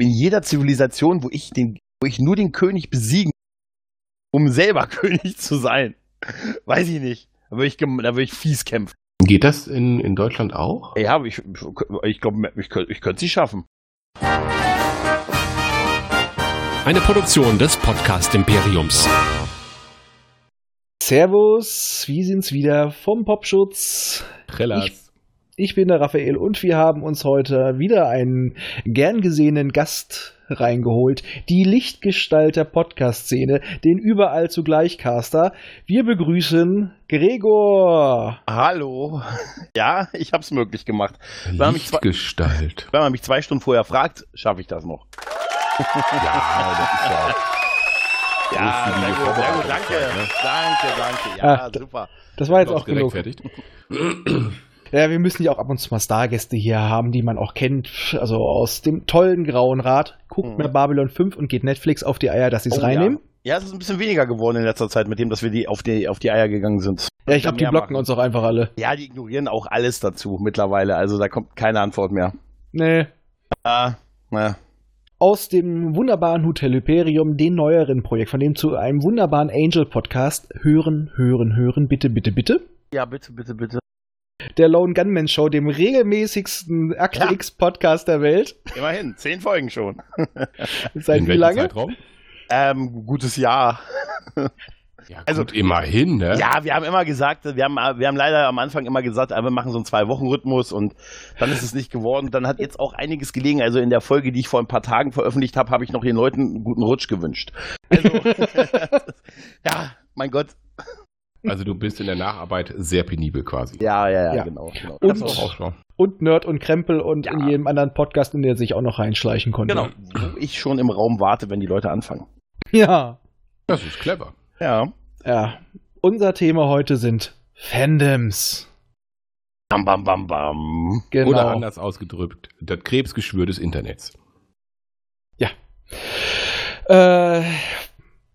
in jeder Zivilisation, wo ich den, wo ich nur den König besiegen, um selber König zu sein. Weiß ich nicht. Da würde ich, da würde ich fies kämpfen. Geht das in, in Deutschland auch? Ja, ich, ich glaube, ich, ich, ich könnte es schaffen. Eine Produktion des Podcast Imperiums. Servus, wie sind's wieder vom Popschutz? Trellas. Ich, ich bin der Raphael und wir haben uns heute wieder einen gern gesehenen Gast reingeholt. Die Lichtgestalt der Podcast-Szene, den überall zugleich Caster. Wir begrüßen Gregor. Hallo. Ja, ich hab's möglich gemacht. Lichtgestalt. Wenn man mich zwei Stunden vorher fragt, schaffe ich das noch. ja, das ist ja. Ja, sehr gut, sehr gut, danke, ne? danke, danke, ja, ah, super. Das war jetzt auch genug. Ja, wir müssen ja auch ab und zu mal Stargäste hier haben, die man auch kennt, also aus dem tollen Grauen Rat. Guckt hm. mir Babylon 5 und geht Netflix auf die Eier, dass sie es oh, reinnehmen. Ja. ja, es ist ein bisschen weniger geworden in letzter Zeit mit dem, dass wir die auf die, auf die Eier gegangen sind. Ja, ich glaube, die blocken machen. uns auch einfach alle. Ja, die ignorieren auch alles dazu mittlerweile, also da kommt keine Antwort mehr. Nee. Ah, naja aus dem wunderbaren Hotel Hyperium, den neueren Projekt, von dem zu einem wunderbaren Angel Podcast. Hören, hören, hören, bitte, bitte, bitte. Ja, bitte, bitte, bitte. Der Lone Gunman Show, dem regelmäßigsten Akte ja. X Podcast der Welt. Immerhin, zehn Folgen schon. Seit In wie lange? Zeitraum? Ähm, gutes Jahr. Ja, also gut, immerhin, ne? Ja, wir haben immer gesagt, wir haben, wir haben leider am Anfang immer gesagt, wir machen so einen Zwei-Wochen-Rhythmus und dann ist es nicht geworden. Dann hat jetzt auch einiges gelegen. Also in der Folge, die ich vor ein paar Tagen veröffentlicht habe, habe ich noch den Leuten einen guten Rutsch gewünscht. Also, ja, mein Gott. Also du bist in der Nacharbeit sehr penibel quasi. Ja, ja, ja, ja. genau. genau. Und, auch und Nerd und Krempel und ja. in jedem anderen Podcast, in der sich auch noch reinschleichen konnte. Genau, wo ich schon im Raum warte, wenn die Leute anfangen. Ja. Das ist clever. Ja. Ja. Unser Thema heute sind Fandoms. Bam, bam, bam, bam. Genau. Oder anders ausgedrückt, das Krebsgeschwür des Internets. Ja. Äh,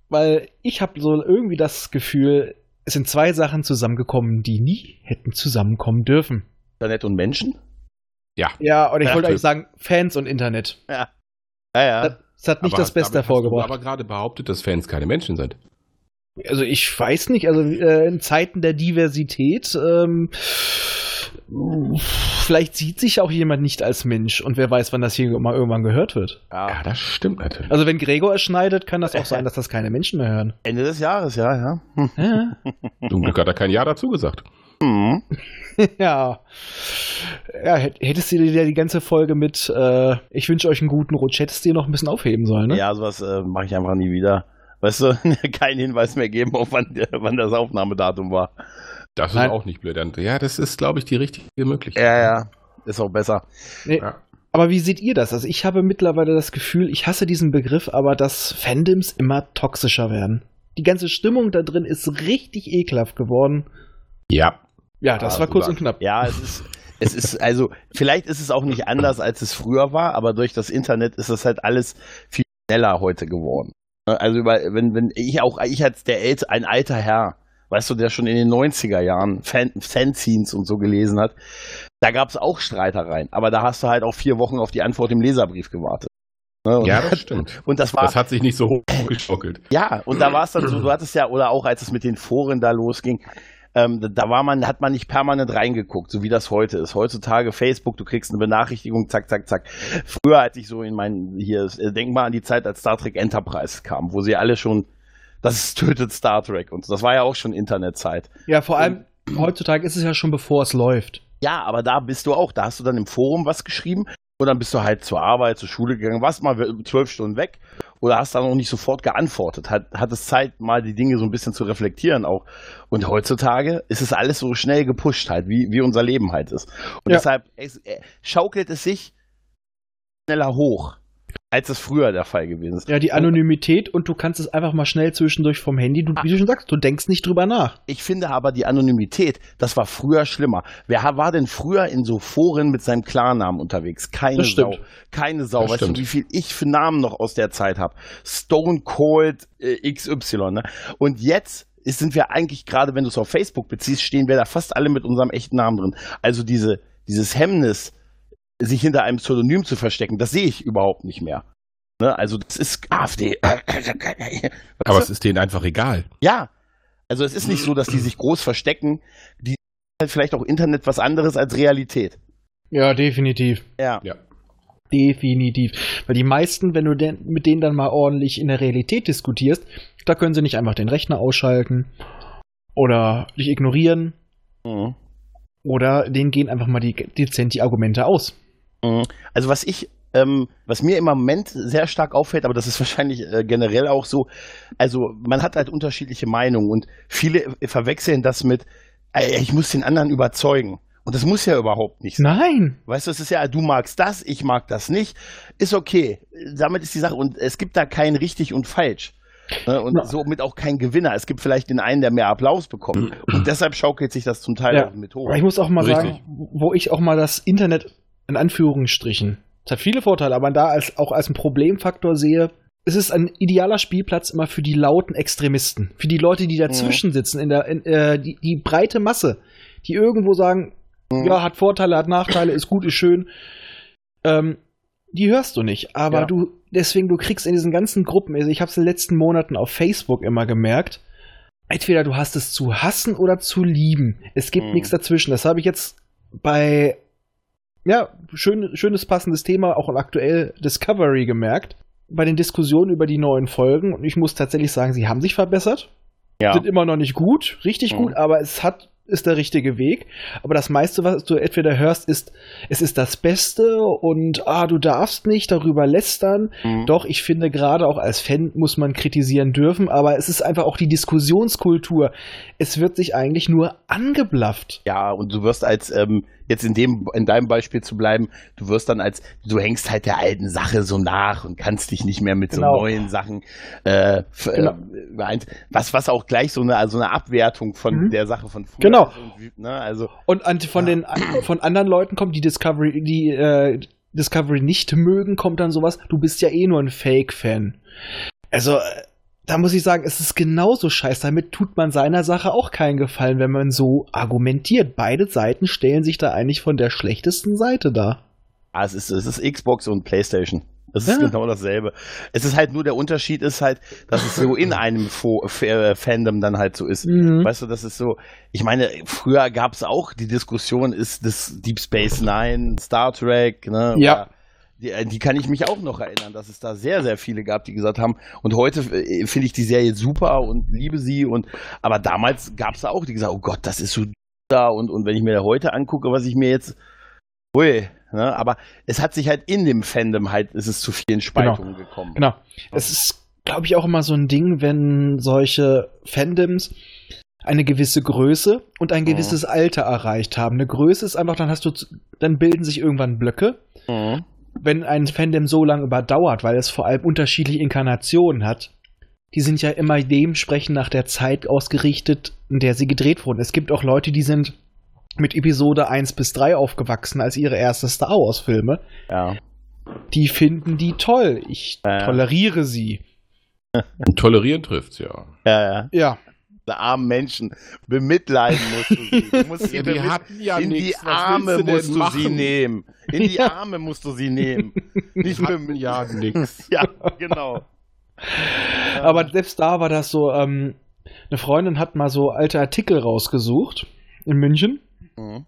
weil ich habe so irgendwie das Gefühl, es sind zwei Sachen zusammengekommen, die nie hätten zusammenkommen dürfen. Internet und Menschen? Ja. Ja, oder ich ja, wollte eigentlich sagen, Fans und Internet. Ja. Ja, ja. Das, das hat nicht aber, das Beste hervorgebracht. aber gerade behauptet, dass Fans keine Menschen sind. Also ich weiß nicht, also äh, in Zeiten der Diversität, ähm, vielleicht sieht sich auch jemand nicht als Mensch und wer weiß, wann das hier mal irgendwann gehört wird. Ja, ja das stimmt natürlich. Also wenn Gregor es schneidet, kann das auch sein, dass das keine Menschen mehr hören. Ende des Jahres, ja, ja. ja. Zum Glück hat er kein Ja dazu gesagt. Mhm. ja. Ja, hättest du dir die ganze Folge mit äh, Ich wünsche euch einen guten Rutsch, hättest du dir noch ein bisschen aufheben sollen, ne? Ja, sowas äh, mache ich einfach nie wieder weißt du, keinen Hinweis mehr geben, auf wann, wann das Aufnahmedatum war. Das ist Nein. auch nicht blöd. Ja, das ist, glaube ich, die richtige Möglichkeit. Ja, ja, ist auch besser. Nee. Ja. Aber wie seht ihr das? Also ich habe mittlerweile das Gefühl, ich hasse diesen Begriff, aber dass Fandoms immer toxischer werden. Die ganze Stimmung da drin ist richtig ekelhaft geworden. Ja. Ja, das ja, war kurz und knapp. Ja, es ist, es ist, also, vielleicht ist es auch nicht anders, als es früher war, aber durch das Internet ist es halt alles viel schneller heute geworden. Also wenn, wenn ich auch, ich als der El ein alter Herr, weißt du, der schon in den 90er Jahren Fan, Fanzines und so gelesen hat, da gab es auch Streitereien. Aber da hast du halt auch vier Wochen auf die Antwort im Leserbrief gewartet. Ne? ja, das stimmt. Und das war. Das hat sich nicht so hochgeschockelt. Ja, und da war es dann so, du hattest ja, oder auch als es mit den Foren da losging, ähm, da war man, hat man nicht permanent reingeguckt, so wie das heute ist. Heutzutage Facebook, du kriegst eine Benachrichtigung, zack, zack, zack. Früher hatte ich so in meinen, hier, denk mal an die Zeit, als Star Trek Enterprise kam, wo sie alle schon, das tötet Star Trek und das war ja auch schon Internetzeit. Ja, vor allem und, heutzutage ist es ja schon bevor es läuft. Ja, aber da bist du auch, da hast du dann im Forum was geschrieben und dann bist du halt zur Arbeit, zur Schule gegangen, warst mal zwölf Stunden weg oder hast dann auch nicht sofort geantwortet. Hat, hat es Zeit, mal die Dinge so ein bisschen zu reflektieren auch. Und heutzutage ist es alles so schnell gepusht halt, wie, wie unser Leben halt ist. Und ja. deshalb es, äh, schaukelt es sich schneller hoch als es früher der Fall gewesen ist. Ja, die Anonymität und du kannst es einfach mal schnell zwischendurch vom Handy, du, wie du schon sagst, du denkst nicht drüber nach. Ich finde aber die Anonymität, das war früher schlimmer. Wer war denn früher in so Foren mit seinem Klarnamen unterwegs? Keine Sau. Keine Sau. Das weißt stimmt. du, wie viel ich für Namen noch aus der Zeit habe? Stone Cold äh, XY. Ne? Und jetzt sind wir eigentlich, gerade wenn du es auf Facebook beziehst, stehen wir da fast alle mit unserem echten Namen drin. Also diese, dieses Hemmnis, sich hinter einem Pseudonym zu verstecken, das sehe ich überhaupt nicht mehr. Ne? Also das ist AfD. Aber es ist denen einfach egal. Ja. Also es ist nicht so, dass die sich groß verstecken. Die halt vielleicht auch Internet was anderes als Realität. Ja, definitiv. Ja. Ja. Definitiv. Weil die meisten, wenn du den, mit denen dann mal ordentlich in der Realität diskutierst, da können sie nicht einfach den Rechner ausschalten oder dich ignorieren Mhm. oder denen gehen einfach mal die, dezent die Argumente aus. Mhm. Also was ich, ähm, was mir im Moment sehr stark auffällt, aber das ist wahrscheinlich äh, generell auch so, also man hat halt unterschiedliche Meinungen und viele verwechseln das mit, äh, ich muss den anderen überzeugen. Und das muss ja überhaupt nicht sein. Nein! Weißt du, es ist ja, du magst das, ich mag das nicht. Ist okay. Damit ist die Sache. Und es gibt da kein richtig und falsch. Ne? Und Na. somit auch kein Gewinner. Es gibt vielleicht den einen, der mehr Applaus bekommt. Und deshalb schaukelt sich das zum Teil Ja. auch mit hoch. Aber ich muss auch mal Richtig. sagen, wo ich auch mal das Internet in Anführungsstrichen, es hat viele Vorteile, aber da als, auch als ein Problemfaktor sehe, es ist ein idealer Spielplatz immer für die lauten Extremisten, für die Leute, die dazwischen sitzen, in der, in, äh, die, die breite Masse, die irgendwo sagen, Mhm. ja, hat Vorteile, hat Nachteile, ist gut, ist schön. Ähm, die hörst du nicht, aber Ja. du, deswegen, du kriegst in diesen ganzen Gruppen, also ich habe es in den letzten Monaten auf Facebook immer gemerkt, entweder du hast es zu hassen oder zu lieben. Es gibt Mhm. nichts dazwischen. Das habe ich jetzt bei, ja, schön, schönes passendes Thema, auch aktuell Discovery gemerkt. Bei den Diskussionen über die neuen Folgen. Und ich muss tatsächlich sagen, sie haben sich verbessert. ja. Sind immer noch nicht gut, richtig Mhm. gut, aber es hat, ist der richtige Weg. Aber das meiste, was du entweder hörst, ist, es ist das Beste und ah, du darfst nicht darüber lästern. Mhm. Doch, ich finde gerade auch als Fan muss man kritisieren dürfen, aber es ist einfach auch die Diskussionskultur. Es wird sich eigentlich nur angeblafft. Ja, und du wirst als, ähm, jetzt in dem, in deinem Beispiel zu bleiben, du wirst dann als, du hängst halt der alten Sache so nach und kannst dich nicht mehr mit Genau. so neuen Sachen äh, Genau. äh, überein- was, was auch gleich so eine, also eine Abwertung von Mhm. der Sache von früher Genau. ist ne, also Und an, von den von anderen Leuten kommt die Discovery, die äh, Discovery nicht mögen, kommt dann sowas. Du bist ja eh nur ein Fake-Fan. Also äh, da muss ich sagen, es ist genauso scheiße. Damit tut man seiner Sache auch keinen Gefallen, wenn man so argumentiert. Beide Seiten stellen sich da eigentlich von der schlechtesten Seite dar. Ah, es ist, es ist Xbox und Playstation. Es ist Ja. genau dasselbe. Es ist halt nur der Unterschied ist halt, dass es so in einem Fo äh, Fandom dann halt so ist. Mhm. Weißt du, das ist so, ich meine, früher gab es auch die Diskussion, ist das Deep Space Nine, Star Trek, ne? Ja. Oder Die, äh, die kann ich mich auch noch erinnern, dass es da sehr, sehr viele gab, die gesagt haben, und heute äh, finde ich die Serie super und liebe sie und aber damals gab es da auch, die gesagt, oh Gott, das ist so da und, und wenn ich mir da heute angucke, was ich mir jetzt Ui, ne? aber es hat sich halt in dem Fandom halt, ist es zu vielen Spaltungen gekommen. Genau. Es ist, glaube ich, auch immer so ein Ding, wenn solche Fandoms eine gewisse Größe und ein Mhm. gewisses Alter erreicht haben. Eine Größe ist einfach, dann hast du, dann bilden sich irgendwann Blöcke. Mhm. Wenn ein Fandom so lange überdauert, weil es vor allem unterschiedliche Inkarnationen hat, die sind ja immer dementsprechend nach der Zeit ausgerichtet, in der sie gedreht wurden. Es gibt auch Leute, die sind mit Episode 1 bis 3 aufgewachsen als ihre erste Star Wars Filme. Ja. Die finden die toll. Ich Ja. toleriere sie. Und tolerieren trifft's, ja. Ja, ja. Ja, Die armen Menschen. Bemitleiden musst du sie. Du musst sie Ja, die hatten ja in die nichts. Was Arme du musst du sie machen? nehmen. In die Ja. Arme musst du sie nehmen. Nicht Die hatten bemit- ja nix. Ja, genau. aber selbst da war das so, ähm, eine Freundin hat mal so alte Artikel rausgesucht in München. Mhm.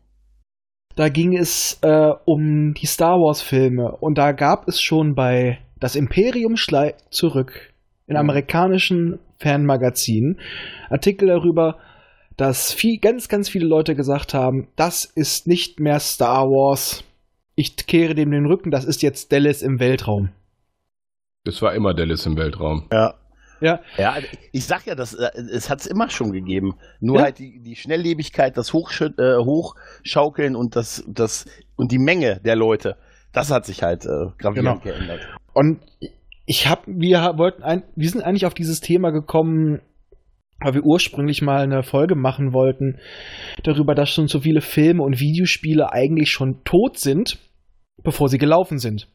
Da ging es äh, um die Star Wars-Filme und da gab es schon bei Das Imperium schlägt zurück in Mhm. amerikanischen Fanmagazinen Artikel darüber, dass viel, ganz, ganz viele Leute gesagt haben, das ist nicht mehr Star Wars. Ich kehre dem den Rücken, das ist jetzt Dallas im Weltraum. Das war immer Dallas im Weltraum. Ja. Ja. Ja, ich sag ja, das, äh, es hat es immer schon gegeben. Nur Ja. halt die, die Schnelllebigkeit, das Hochschü äh, Hochschaukeln und das, das und die Menge der Leute, das hat sich halt äh, gravierend Genau. geändert. Und ich habe, wir wollten, ein, wir sind eigentlich auf dieses Thema gekommen, weil wir ursprünglich mal eine Folge machen wollten darüber, dass schon so viele Filme und Videospiele eigentlich schon tot sind, bevor sie gelaufen sind.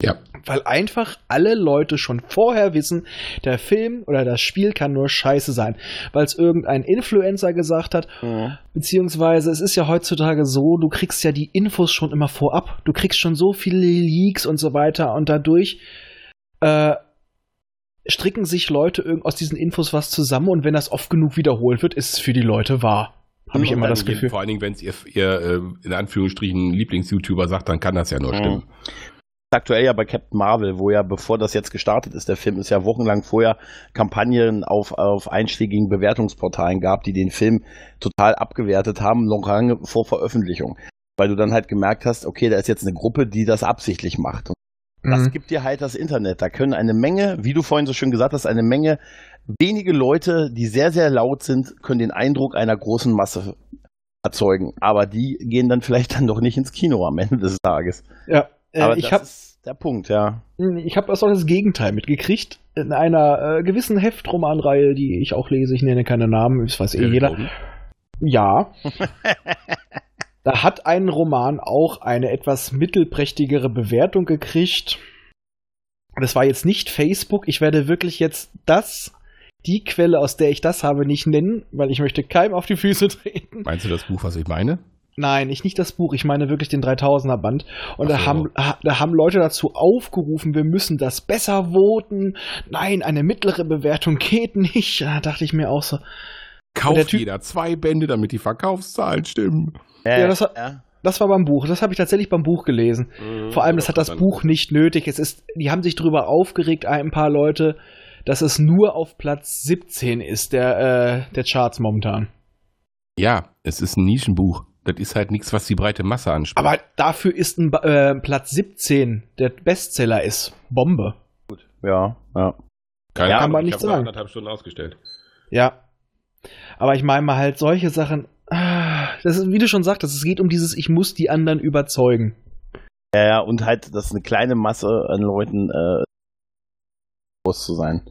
Ja. Weil einfach alle Leute schon vorher wissen, der Film oder das Spiel kann nur scheiße sein. Weil es irgendein Influencer gesagt hat, Mhm. beziehungsweise es ist ja heutzutage so, du kriegst ja die Infos schon immer vorab. Du kriegst schon so viele Leaks und so weiter und dadurch äh, stricken sich Leute irgend aus diesen Infos was zusammen und wenn das oft genug wiederholt wird, ist es für die Leute wahr. Habe ich immer das Gefühl. Vor allen Dingen, wenn es ihr, ihr äh, in Anführungsstrichen Lieblings-YouTuber sagt, dann kann das ja nur Mhm. stimmen. aktuell ja bei Captain Marvel, wo ja, bevor das jetzt gestartet ist, der Film ist ja wochenlang vorher Kampagnen auf, auf einschlägigen Bewertungsportalen gab, die den Film total abgewertet haben, noch lange vor Veröffentlichung. Weil du dann halt gemerkt hast, okay, da ist jetzt eine Gruppe, die das absichtlich macht. Das Mhm. gibt dir halt das Internet. Da können eine Menge, wie du vorhin so schön gesagt hast, eine Menge wenige Leute, die sehr, sehr laut sind, können den Eindruck einer großen Masse erzeugen. Aber die gehen dann vielleicht dann doch nicht ins Kino am Ende des Tages. Ja, äh, Aber ich das habe ist der Punkt, ja. Ich habe auch das Gegenteil mitgekriegt. In einer äh, gewissen Heftromanreihe, die ich auch lese, ich nenne keine Namen, das weiß eh jeder. Ja. da hat ein Roman auch eine etwas mittelprächtigere Bewertung gekriegt. Das war jetzt nicht Facebook. Ich werde wirklich jetzt das, die Quelle, aus der ich das habe, nicht nennen, weil ich möchte keinem auf die Füße treten. Meinst du das Buch, was ich meine? Nein, ich nicht das Buch, ich meine wirklich den 3000er Band. Und Ach da, so. haben, ha- da haben Leute dazu aufgerufen, wir müssen das besser voten. Nein, eine mittlere Bewertung geht nicht. Da dachte ich mir auch so. Kauft jeder zwei Bände, damit die Verkaufszahlen stimmen. Ja, das ja. Das war beim Buch, das habe ich tatsächlich beim Buch gelesen. Vor allem, das hat das Buch nicht nötig. Es ist, die haben sich darüber aufgeregt, ein paar Leute, dass es nur auf Platz 17 ist, der, äh, der Charts momentan. Ja, es ist ein Nischenbuch. Das ist halt nichts, was die breite Masse anspricht. Aber dafür ist ein äh, Platz 17, der Bestseller ist. Bombe. Ja, ja. Keine ja, kann man ich nicht sagen. anderthalb Stunden ausgestellt. Ja. Aber ich meine mal halt solche Sachen. ah, Das ist, wie du schon sagtest, es geht um dieses, ich muss die anderen überzeugen. Ja, ja, und halt, dass eine kleine Masse an Leuten äh, groß zu sein.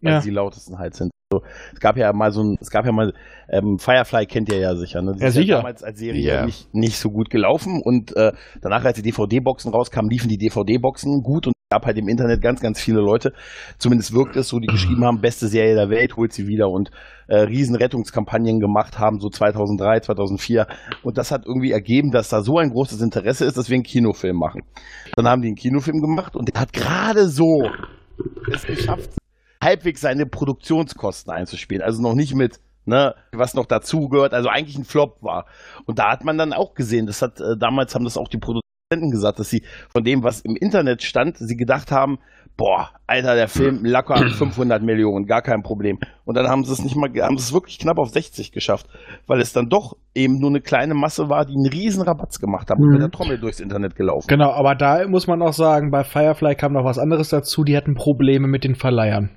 Weil Ja. sie die lautesten halt sind. So, es gab ja mal so ein, es gab ja mal, ähm, Firefly kennt ihr ja sicher, ne? Die Ja, ist sicher. damals als Serie Ja. nicht, nicht so gut gelaufen und äh, danach, als die DVD-Boxen rauskamen, liefen die DVD-Boxen gut und gab halt im Internet ganz, ganz viele Leute, zumindest wirkt es so, die geschrieben haben, beste Serie der Welt, holt sie wieder und äh, riesen gemacht haben, so 2003, 2004 und das hat irgendwie ergeben, dass da so ein großes Interesse ist, dass wir einen Kinofilm machen. Dann haben die einen Kinofilm gemacht und der hat gerade so es geschafft, halbwegs seine Produktionskosten einzuspielen. Also noch nicht mit, ne, was noch dazugehört, also eigentlich ein Flop war. Und da hat man dann auch gesehen, das hat, äh, damals haben das auch die Produzenten gesagt, dass sie von dem, was im Internet stand, sie gedacht haben, boah, Alter, der Film locker 500 Millionen, gar kein Problem. Und dann haben sie es nicht mal, haben sie es wirklich knapp auf 60 geschafft, weil es dann doch eben nur eine kleine Masse war, die einen riesen Rabatz gemacht haben und Mhm. mit der Trommel durchs Internet gelaufen. Genau, aber da muss man auch sagen, bei Firefly kam noch was anderes dazu, die hatten Probleme mit den Verleihern.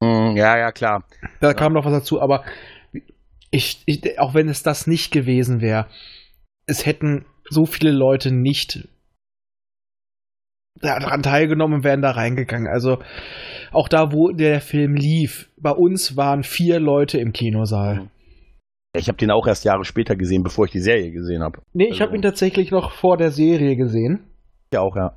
Mhm, ja, ja, klar. Da kam noch was dazu, aber ich, ich, auch wenn es das nicht gewesen wäre, es hätten so viele Leute nicht daran teilgenommen und wären da reingegangen. Also auch da, wo der Film lief, bei uns waren vier Leute im Kinosaal. Ich habe den auch erst Jahre später gesehen, bevor ich die Serie gesehen habe. Nee, ich Also- habe ihn tatsächlich noch vor der Serie gesehen. Ja, auch, ja.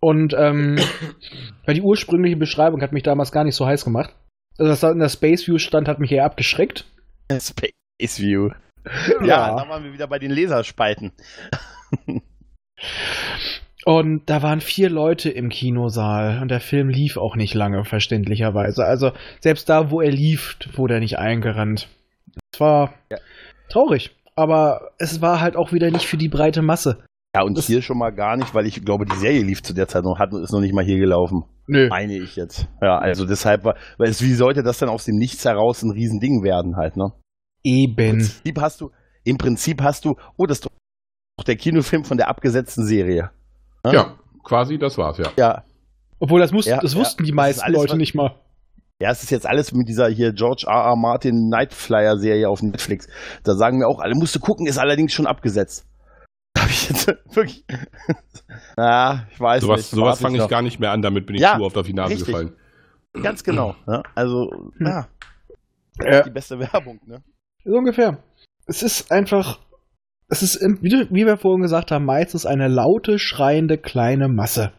Und ähm, weil die ursprüngliche Beschreibung hat mich damals gar nicht so heiß gemacht. Also, dass da in der Space View stand, hat mich eher abgeschreckt. Space View. Ja, da waren wir wieder bei den Laserspalten. Und da waren vier Leute im Kinosaal und der Film lief auch nicht lange, verständlicherweise. Also selbst da, wo er lief, wurde er nicht eingerannt. Es war Ja. traurig, aber es war halt auch wieder nicht für die breite Masse. Ja, und Das- hier schon mal gar nicht, weil ich glaube, die Serie lief zu der Zeit noch, hat, ist noch nicht mal hier gelaufen. Nö. Meine ich jetzt. Ja, also deshalb war, weil es, wie sollte das denn aus dem Nichts heraus ein Riesending werden halt, ne? Im Eben. Prinzip hast du, im Prinzip hast du, oh, das ist doch der Kinofilm von der abgesetzten Serie. Ja, quasi, das war's, ja. Ja. Obwohl das, muss, Ja, das ja. wussten die Das ist meisten alles, Leute was- nicht mal. Ja, es ist jetzt alles mit dieser hier George R. R. Martin Nightflyer Serie auf Netflix. Da sagen wir auch alle, musst du gucken, ist allerdings schon abgesetzt. Da habe ich jetzt wirklich. Na, ich weiß Sowas, nicht. sowas fange ich noch. gar nicht mehr an, damit bin ich Ja, zu oft auf die Nase richtig. gefallen. Ganz genau. Ne? Also, Hm. ja, Ja. die beste Werbung. Ne? So ungefähr. Es ist einfach, es ist, wie, wir vorhin gesagt haben, meistens eine laute, schreiende kleine Masse.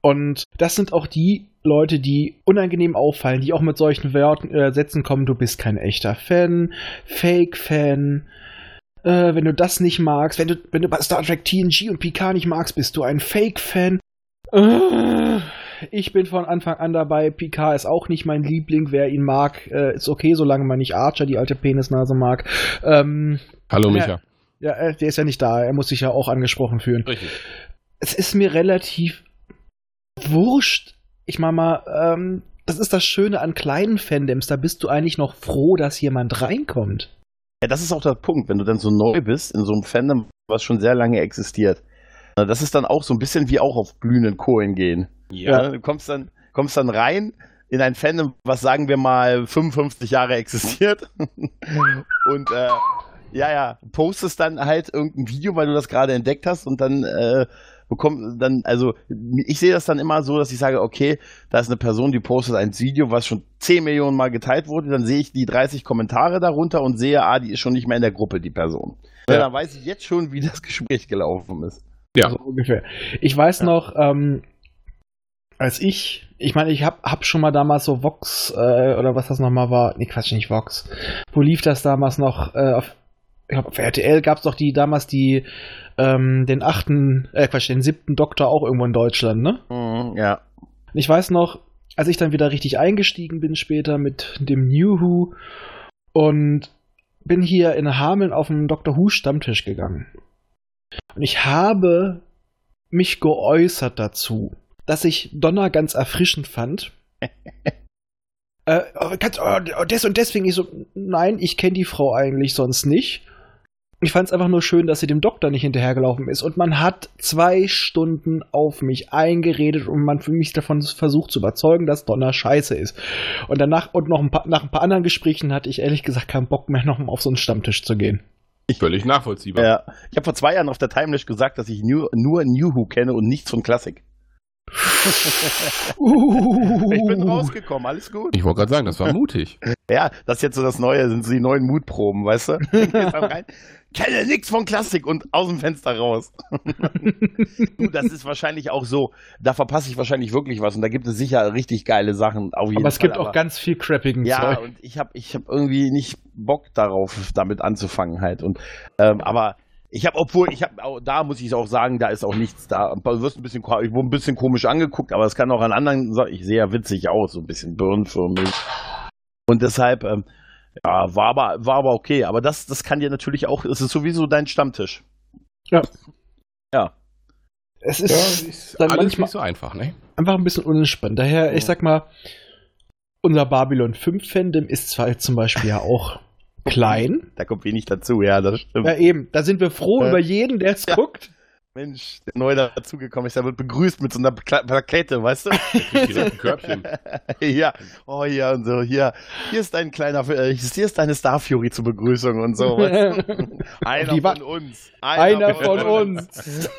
Und das sind auch die Leute, die unangenehm auffallen, die auch mit solchen Wörten, äh, Sätzen kommen, du bist kein echter Fan, Fake-Fan, äh, wenn du das nicht magst, wenn du, wenn du bei Star Trek TNG und Picard nicht magst, bist du ein Fake-Fan. Äh, ich bin von Anfang an dabei. Picard ist auch nicht mein Liebling. Wer ihn mag, äh, ist okay, solange man nicht Archer, die alte Penisnase, mag. Ähm, Hallo Ja. Micha. ja, äh, der ist ja nicht da. Er muss sich ja auch angesprochen fühlen. Richtig. Es ist mir relativ wurscht. Ich meine mal, ähm, das ist das Schöne an kleinen Fandoms. Da bist du eigentlich noch froh, dass jemand reinkommt. Ja, das ist auch der Punkt, wenn du dann so neu bist in so einem Fandom, was schon sehr lange existiert. Das ist dann auch so ein bisschen wie auch auf glühenden Kohlen gehen. Ja. Du kommst dann, kommst dann rein in ein Fandom, was sagen wir mal 55 Jahre existiert. und äh, ja, ja, postest dann halt irgendein Video, weil du das gerade entdeckt hast und dann äh, bekommt dann, also ich sehe das dann immer so, dass ich sage, okay, da ist eine Person, die postet ein Video, was schon 10 Millionen Mal geteilt wurde, dann sehe ich die 30 Kommentare darunter und sehe, ah, die ist schon nicht mehr in der Gruppe, die Person. Ja. Ja. Dann weiß ich jetzt schon, wie das Gespräch gelaufen ist. Ja. So ungefähr. Ich weiß Ja. noch, ähm, als ich, ich meine, ich hab, hab schon mal damals so Vox, äh, oder was das nochmal war, nee, Quatsch, nicht Vox. Wo lief das damals noch? Äh, auf, ich glaub, auf RTL gab's doch die, damals die, ähm, den achten, äh, Quatsch, den siebten Doktor auch irgendwo in Deutschland, ne? Mhm, ja. Ich weiß noch, als ich dann wieder richtig eingestiegen bin später mit dem New Who und bin hier in Hameln auf den Dr. Who Stammtisch gegangen. Und ich habe mich geäußert dazu, dass ich Donner ganz erfrischend fand. äh, oh, kannst, oh, des und deswegen ich so, nein, ich kenne die Frau eigentlich sonst nicht. Ich fand es einfach nur schön, dass sie dem Doktor nicht hinterhergelaufen ist. Und man hat zwei Stunden auf mich eingeredet und man für mich davon versucht zu überzeugen, dass Donner scheiße ist. Und danach und noch ein paar, nach ein paar anderen Gesprächen hatte ich ehrlich gesagt keinen Bock mehr, noch mal auf so einen Stammtisch zu gehen. Völlig nachvollziehbar. ja. Ich habe vor zwei Jahren auf der Timelash gesagt, dass ich nur, nur New Who kenne und nichts von Klassik. Ich bin rausgekommen, alles gut. Ich wollte gerade sagen, das war mutig. Ja, das ist jetzt so das Neue, sind so die neuen Mutproben, weißt du? Kenne nichts von Klassik und aus dem Fenster raus. du, das ist wahrscheinlich auch so, da verpasse ich wahrscheinlich wirklich was und da gibt es sicher richtig geile Sachen. Auf jeden Aber es Fall, gibt auch ganz viel crappigen Ja, Zeug. und ich habe ich hab irgendwie nicht Bock darauf, damit anzufangen halt. Und, ähm, aber ich habe, obwohl, ich habe, da muss ich auch sagen, da ist auch nichts da. Du wirst ein bisschen, ich wurde ein bisschen komisch angeguckt, aber es kann auch an anderen, ich sehe ja witzig aus, so ein bisschen birnenförmig. Und deshalb, ähm, ja, war aber, war aber okay. Aber das, das kann dir natürlich auch, es ist sowieso dein Stammtisch. Ja. Ja. Es Ja, ist ist dann alles manchmal nicht so einfach, ne? einfach ein bisschen unentspannt. Daher, ich sag mal, unser Babylon 5 Fandom ist zwar jetzt zum Beispiel ja auch klein. Da kommt wenig dazu, ja, das stimmt. Ja, eben. Da sind wir froh Äh, über jeden, der es ja. guckt. Mensch, der neu dazugekommen ist, der wird begrüßt mit so einer Pla- Plakette, weißt du? Ein Körbchen. ja, oh ja, und so, hier, hier ist dein kleiner, äh, hier ist deine Star Fury zur Begrüßung und so. Weißt du? Einer von uns. Einer von uns.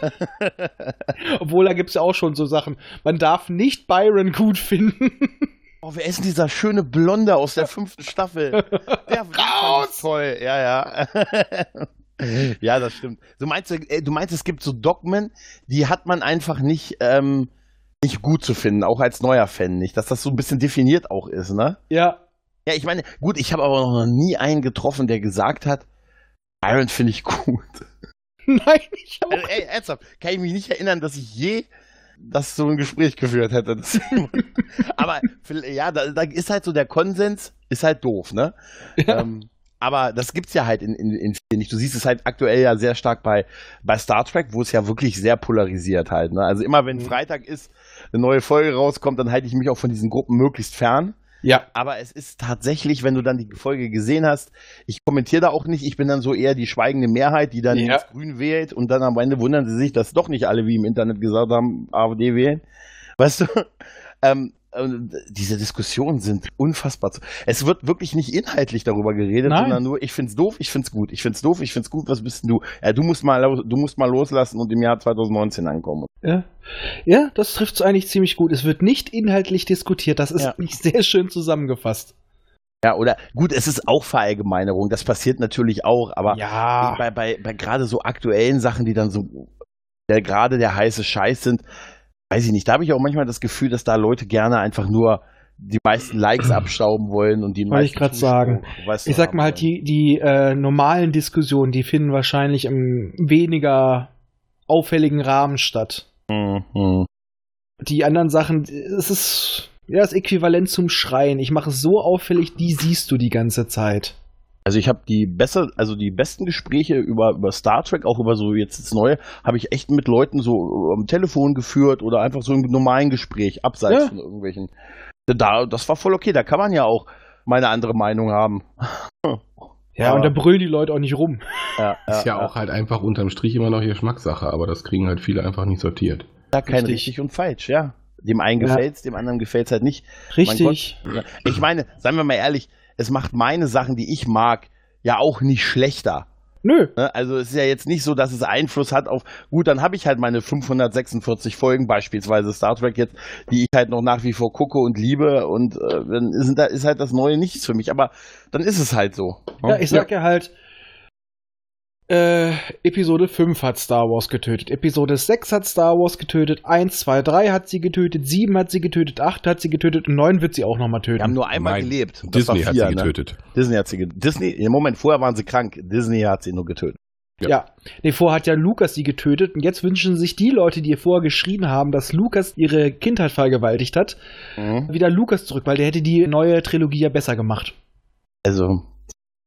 Obwohl, da gibt es ja auch schon so Sachen. Man darf nicht Byron gut finden. Oh, wer ist denn dieser schöne Blonde aus der fünften Staffel? Der Raus! Toll, ja, ja. ja, das stimmt. Du meinst, äh, du meinst, es gibt so Dogmen, die hat man einfach nicht, ähm, nicht gut zu finden, auch als neuer Fan nicht, dass das so ein bisschen definiert auch ist, ne? ja. Ja, ich meine, gut, ich habe aber noch nie einen getroffen, der gesagt hat, Iron finde ich gut. Nein, ich auch. Also, ey, ernsthaft, kann ich mich nicht erinnern, dass ich je das so ein Gespräch geführt hätte. Aber ja, da, da ist halt so der Konsens, ist halt doof, ne? Ja. Ähm, aber das gibt's ja halt in, in, in vielen nicht. Du siehst es halt aktuell ja sehr stark bei, bei Star Trek, wo es ja wirklich sehr polarisiert halt. Ne? Also immer wenn Mhm. Freitag ist, eine neue Folge rauskommt, dann halte ich mich auch von diesen Gruppen möglichst fern. Ja. Aber es ist tatsächlich, wenn du dann die Folge gesehen hast, ich kommentiere da auch nicht, ich bin dann so eher die schweigende Mehrheit, die dann Ja. ins Grün wählt und dann am Ende wundern sie sich, dass doch nicht alle, wie im Internet gesagt haben, AfD wählen. Weißt du? Ähm, ähm, diese Diskussionen sind unfassbar. Es wird wirklich nicht inhaltlich darüber geredet, Nein. sondern nur, ich find's doof, ich find's gut, ich find's doof, ich find's gut, was bist denn du? Ja, du musst mal, du musst mal loslassen und im Jahr 2019 ankommen. Ja. ja, das trifft es eigentlich ziemlich gut. Es wird nicht inhaltlich diskutiert. Das ist Ja. nicht sehr schön zusammengefasst. Ja, oder gut, es ist auch Verallgemeinerung, das passiert natürlich auch, aber ja. bei, bei, bei gerade so aktuellen Sachen, die dann so der gerade der heiße Scheiß sind, weiß ich nicht, da habe ich auch manchmal das Gefühl, dass da Leute gerne einfach nur die meisten Likes abstauben wollen und die Wollte ich grad sagen. Ich sag mal halt, die, die äh, normalen Diskussionen, die finden wahrscheinlich im weniger auffälligen Rahmen statt. Mhm. Die anderen Sachen, es ist ja das Äquivalent zum Schreien. Ich mache es so auffällig, die siehst du die ganze Zeit. Also ich habe die besser, also die besten Gespräche über, über Star Trek, auch über so jetzt das Neue, habe ich echt mit Leuten so am Telefon geführt oder einfach so im normalen Gespräch, abseits Ja. von irgendwelchen. Da, das war voll okay, da kann man ja auch meine andere Meinung haben. Ja, Aber- und da brüllen die Leute auch nicht rum. Ja, Ist ja auch halt einfach unterm Strich immer noch Geschmackssache, aber das kriegen halt viele einfach nicht sortiert. Ja, kein Richtig. richtig. und falsch, ja. Dem einen Ja. gefällt's, dem anderen gefällt's halt nicht. Richtig. Mein Gott. Ich meine, seien wir mal ehrlich, es macht meine Sachen, die ich mag, ja auch nicht schlechter. Nö. Ne? Also es ist ja jetzt nicht so, dass es Einfluss hat auf, gut, dann habe ich halt meine 546 Folgen, beispielsweise Star Trek jetzt, die ich halt noch nach wie vor gucke und liebe und äh, dann ist, da ist halt das Neue nichts für mich, aber dann ist es halt so. Ja, ich sag ja, halt, äh, Episode 5 hat Star Wars getötet, Episode 6 hat Star Wars getötet, 1, 2, 3 hat sie getötet, 7 hat sie getötet, 8 hat sie getötet und 9 wird sie auch nochmal Wir haben töten. nur einmal Nein, gelebt. Disney war hat vier, sie ne? getötet. Disney hat sie getötet. Disney, im Moment, vorher waren sie krank. Disney hat sie nur getötet. Ja. Ja. Nee, vorher hat ja Lukas sie getötet und jetzt wünschen sich die Leute, die ihr vorher geschrien haben, dass Lukas ihre Kindheit vergewaltigt hat, Mhm. wieder Lukas zurück, weil der hätte die neue Trilogie ja besser gemacht. Also,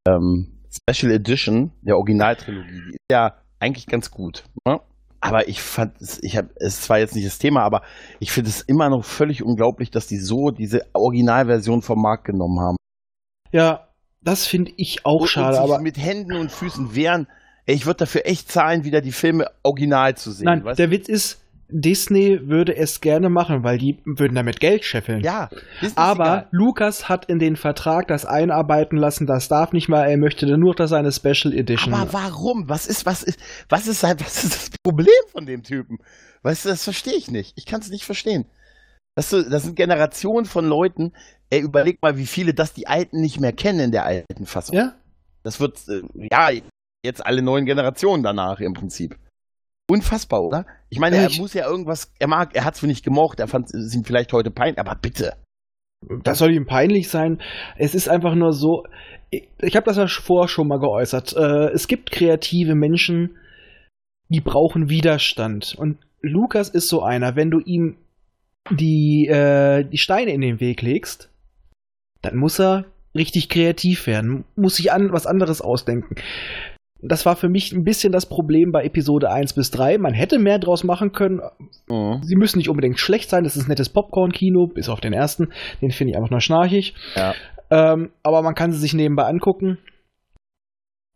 ähm, Special Edition der Originaltrilogie, die ist ja eigentlich ganz gut. Ne? Aber ich fand, es- ich habe, es ist zwar jetzt nicht das Thema, aber ich finde es immer noch völlig unglaublich, dass die so diese Originalversion vom Markt genommen haben. Ja, das finde ich auch und, schade, und aber mit Händen und Füßen wehren. Ey, ich würde dafür echt zahlen, wieder die Filme original zu sehen. nein, weißt der Witz ist, Disney würde es gerne machen, weil die würden damit Geld scheffeln. du? Ja, Aber egal. Lukas hat in den Vertrag das einarbeiten lassen, das darf nicht mal, er möchte nur noch seine Special Edition. Aber warum? Was ist, was ist, was ist, was ist das Problem von dem Typen? Weißt du, das verstehe ich nicht. Ich kann es nicht verstehen. Das, so, das sind Generationen von Leuten. Ey, überleg mal, wie viele das die Alten nicht mehr kennen in der alten Fassung. ja? Das wird, äh, ja, jetzt alle neuen Generationen danach im Prinzip. Unfassbar, oder? Ich meine, er Ich- muss ja irgendwas, er mag, er hat es nicht gemocht, er fand es ihm vielleicht heute peinlich, aber bitte. Das soll ihm peinlich sein. Es ist einfach nur so. Ich, ich habe das ja vorher schon mal geäußert. Äh, es gibt kreative Menschen, die brauchen Widerstand. Und Lukas ist so einer. Wenn du ihm die, äh, die Steine in den Weg legst, dann muss er richtig kreativ werden, muss sich an was anderes ausdenken. Das war für mich ein bisschen das Problem bei Episode 1 bis 3. Man hätte mehr draus machen können, Mhm. Sie müssen nicht unbedingt schlecht sein, das ist ein nettes Popcorn-Kino, bis auf den ersten. Den finde ich einfach nur schnarchig. Ja. Ähm, aber man kann sie sich nebenbei angucken.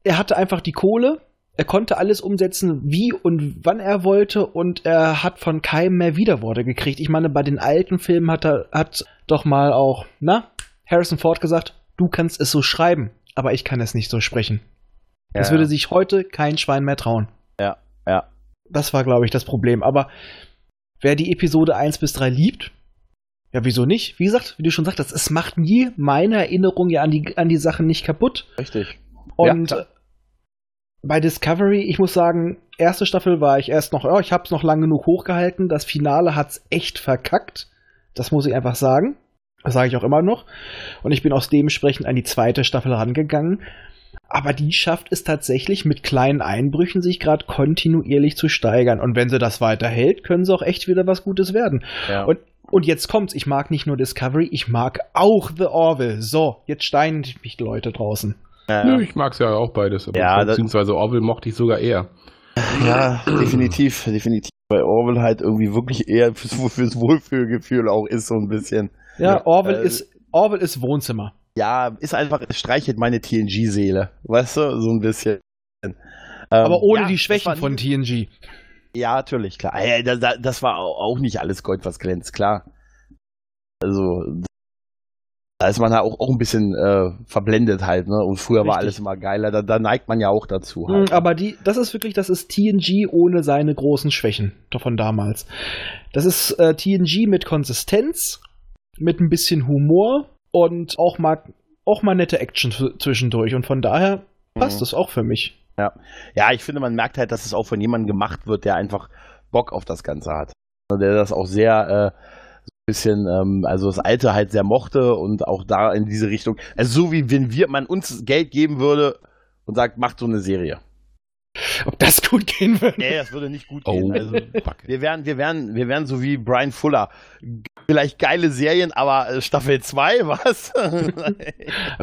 Er hatte einfach die Kohle, er konnte alles umsetzen, wie und wann er wollte, und er hat von keinem mehr Widerworte gekriegt. Ich meine, bei den alten Filmen hat er hat doch mal auch, na, Harrison Ford gesagt, du kannst es so schreiben, aber ich kann es nicht so sprechen. Das Ja, würde sich heute kein Schwein mehr trauen. Ja, ja. Das war, glaube ich, das Problem. Aber wer die Episode 1 bis 3 liebt, ja, wieso nicht? Wie gesagt, wie du schon sagtest, es macht nie meine Erinnerung ja an die, an die Sachen nicht kaputt. Richtig. Und Ja, bei Discovery, ich muss sagen, erste Staffel war ich erst noch, ja, ich habe es noch lang genug hochgehalten. Das Finale hat's echt verkackt. Das muss ich einfach sagen. Das sage ich auch immer noch. Und ich bin aus dementsprechend an die zweite Staffel rangegangen. Aber die schafft es tatsächlich mit kleinen Einbrüchen, sich gerade kontinuierlich zu steigern. Und wenn sie das weiterhält, können sie auch echt wieder was Gutes werden. Ja. Und, und jetzt kommt's. Ich mag nicht nur Discovery, ich mag auch The Orville. So, jetzt steinen mich die Leute draußen. ja, Nö, ich mag's ja auch beides. Aber Ja, das- beziehungsweise Orville mochte ich sogar eher. Ja, definitiv, definitiv. Bei Orwell halt irgendwie wirklich eher fürs, fürs Wohlfühlgefühl auch ist so ein bisschen. Ja, Ja, Orville, äh, ist, Orville ist Wohnzimmer. Ja, ist einfach, es streichelt meine TNG-Seele. Weißt du, so ein bisschen. Ähm, Aber ohne ja, die Schwächen war von TNG. Ja, natürlich, klar. Ja, das, war au- auch nicht alles Gold, was glänzt, klar. Also, da ist man ja auch, auch ein bisschen äh, verblendet halt, ne? Und früher war Richtig. alles immer geiler, da, da neigt man ja auch dazu. Mhm, Halt. Aber die, das ist wirklich, das ist TNG ohne seine großen Schwächen von damals. Das ist äh, TNG mit Konsistenz, mit ein bisschen Humor und auch mal, auch mal nette Action zw- zwischendurch. Und von daher passt Mhm. es auch für mich. Ja, ich finde, man merkt halt, dass es auch von jemandem gemacht wird, der einfach Bock auf das Ganze hat. der das auch sehr äh, so ein bisschen, ähm, also das Alte halt sehr mochte und auch da in diese Richtung. Also so wie wenn wir man uns Geld geben würde und sagt, macht so eine Serie. Ob das gut gehen würde? Nee, das würde nicht gut Oh, gehen. Also, fuck. wir wären, wir wären, wir wären so wie Brian Fuller. Vielleicht geile Serien, aber äh, Staffel 2, was?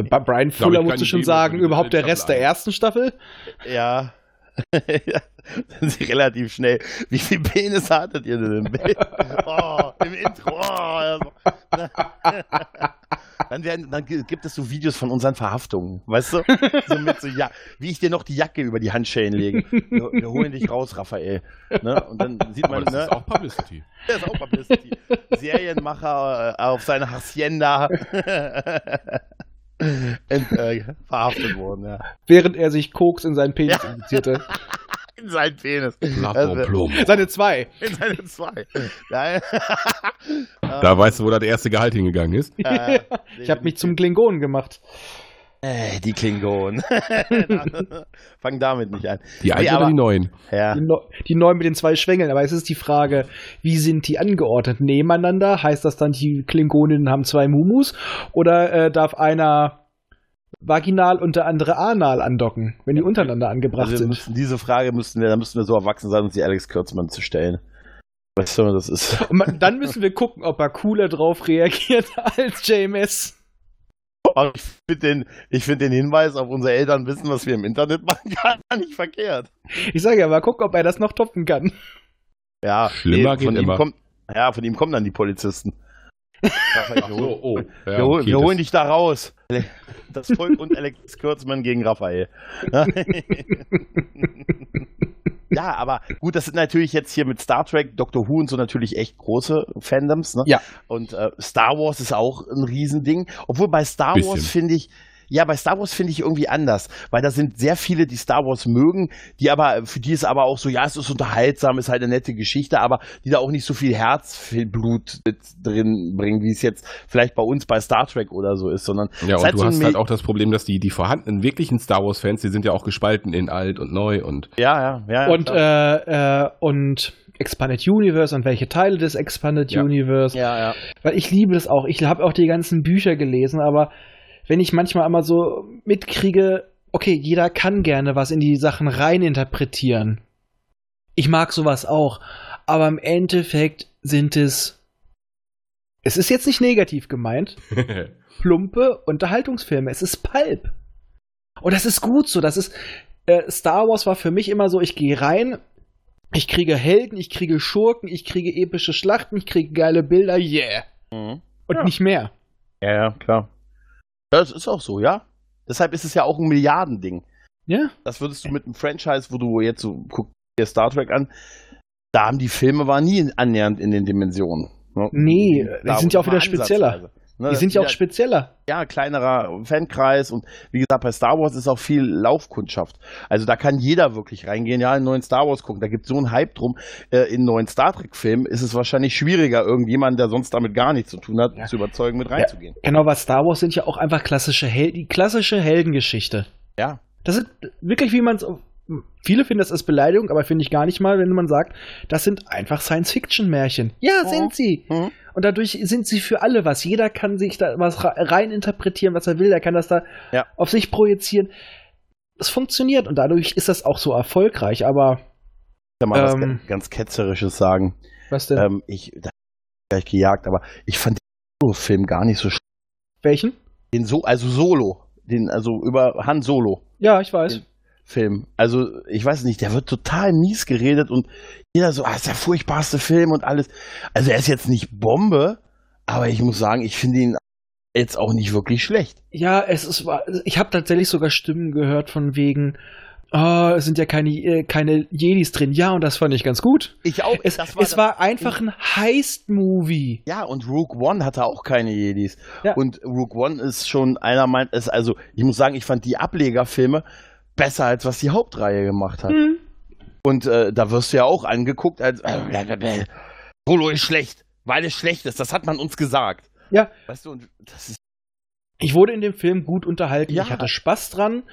Bei Brian Fuller ich musst du schon sagen, überhaupt der. Rest der ersten Staffel? ja. Sind sie relativ schnell. Wie viel Penis hattet ihr denn im Bild? Oh, im Intro. Oh, das- dann, werden, dann gi- gibt es so Videos von unseren Verhaftungen, weißt du? So mit so, ja, wie ich dir noch die Jacke über die Handschellen lege. Wir, wir holen dich raus, Raphael. Ne? Und dann sieht Aber man, das ne? ist auch Publicity. Der ist auch Publicity. Serienmacher äh, auf seine Hacienda Ent, äh, verhaftet worden, ja. Während er sich Koks in seinen Penis injizierte. In seinen Penis. Also. Seine zwei. in seine zwei. Ja. Da weißt du, wo das erste Gehalt hingegangen ist. Ich habe mich zum Klingonen gemacht. Äh, die Klingonen. Fang damit nicht an. Die alten Nee, oder die neuen? Ja. Die, Neu- die neuen mit den zwei Schwängeln. Aber es ist die Frage, wie sind die angeordnet? Nebeneinander? Heißt das dann, die Klingoninnen haben zwei Mumus? Oder äh, darf einer vaginal und der andere anal andocken, wenn die untereinander angebracht Also sind? müssen, diese Frage müssten wir, da müssten wir so erwachsen sein, uns die Alex Kürzmann zu stellen. Weißt du, das ist. Und man, dann müssen wir gucken, ob er cooler drauf reagiert als JMS. Aber ich finde den, ich find den Hinweis auf unsere Eltern wissen, was wir im Internet machen, gar nicht verkehrt. Ich sage ja mal, gucken, ob er das noch toppen kann. Ja, Schlimmer geht von ihm immer. Kommt, ja, von ihm kommen dann die Polizisten. Wir, holen, oh. Ja, wir, okay, wir das- holen dich da raus. Das Volk und Alex Kürzmann gegen Raphael. ja, aber gut, das sind natürlich jetzt hier mit Star Trek, Doctor Who und so natürlich echt große Fandoms. Ne? Ja. Und äh, Star Wars ist auch ein Riesending. Obwohl bei Star Bisschen. Wars finde ich, ja, bei Star Wars finde ich irgendwie anders, weil da sind sehr viele, die Star Wars mögen, die aber, für die ist aber auch so, ja, es ist unterhaltsam, ist halt eine nette Geschichte, aber die da auch nicht so viel Herzblut mit drin bringen, wie es jetzt vielleicht bei uns bei Star Trek oder so ist, sondern Ja, und du so hast halt auch das Problem, dass die, die vorhandenen wirklichen Star Wars-Fans, die sind ja auch gespalten in alt und neu und ja, ja, ja. ja und, äh, äh, und Expanded Universe und welche Teile des Expanded Ja. Universe. ja, ja. Weil ich liebe das auch. Ich habe auch die ganzen Bücher gelesen, aber wenn ich manchmal einmal so mitkriege, okay, jeder kann gerne was in die Sachen reininterpretieren. Ich mag sowas auch. Aber im Endeffekt sind es. Es ist jetzt nicht negativ gemeint. plumpe Unterhaltungsfilme. Es ist Pulp. Und das ist gut so. Das ist. Äh, Star Wars war für mich immer so, ich gehe rein, ich kriege Helden, ich kriege Schurken, ich kriege epische Schlachten, ich kriege geile Bilder, yeah. Mhm. Und Ja. nicht mehr. Ja, ja, klar. Das ist auch so, ja. Deshalb ist es ja auch ein Milliardending. Ja? Das würdest du mit einem Franchise, wo du jetzt so, guck dir Star Trek an, da haben die Filme waren nie annähernd in den Dimensionen. Ne? Nee, die sind ja auch war wieder spezieller. Ne, Die sind ja auch spezieller. ja, kleinerer Fankreis und wie gesagt, bei Star Wars ist auch viel Laufkundschaft. Also da kann jeder wirklich reingehen, ja, einen neuen Star Wars gucken. Da gibt es so einen Hype drum. Äh, in einen neuen Star Trek-Film ist es wahrscheinlich schwieriger, irgendjemanden, der sonst damit gar nichts zu tun hat, Ja. zu überzeugen, mit reinzugehen. Genau, was Star Wars sind ja auch einfach klassische Hel die klassische Heldengeschichte. Ja. Das sind wirklich, wie man es. Viele finden das als Beleidigung, aber finde ich gar nicht mal, wenn man sagt, das sind einfach Science-Fiction-Märchen. Ja, Mhm. sind sie. Mhm. Und dadurch sind sie für alle was. Jeder kann sich da was ra- rein interpretieren, was er will. Er kann das da Ja. auf sich projizieren. Es funktioniert und dadurch ist das auch so erfolgreich. Aber Ich kann mal was Ähm. ganz- Ketzerisches sagen. was denn? Ähm, ich, da gleich gejagt, aber ich fand den Solo-Film gar nicht so schlecht. Welchen? Den so, also Solo. Den, also über Han Solo. Ja, ich weiß. Den- Film. Also, ich weiß nicht, der wird total mies geredet und jeder so, ah, ist der furchtbarste Film und alles. Also, er ist jetzt nicht Bombe, aber ich muss sagen, ich finde ihn jetzt auch nicht wirklich schlecht. Ja, es ist. Ich habe tatsächlich sogar Stimmen gehört von wegen. Oh, es sind ja keine, äh, keine Jedis drin. Ja, und das fand ich ganz gut. Ich auch. Es, das es war einfach ein Heist-Movie. Ja, und Rook One hatte auch keine Jedis. Ja. Und Rook One ist schon einer meint, ist also, ich muss sagen, ich fand die Ablegerfilme besser als was die Hauptreihe gemacht hat. Hm. Und äh, da wirst du ja auch angeguckt als äh, Solo ist schlecht, weil es schlecht ist. Das hat man uns gesagt. Ja. Weißt du, und das ist Ich wurde in dem Film gut unterhalten. Ja. Ich hatte Spaß dran.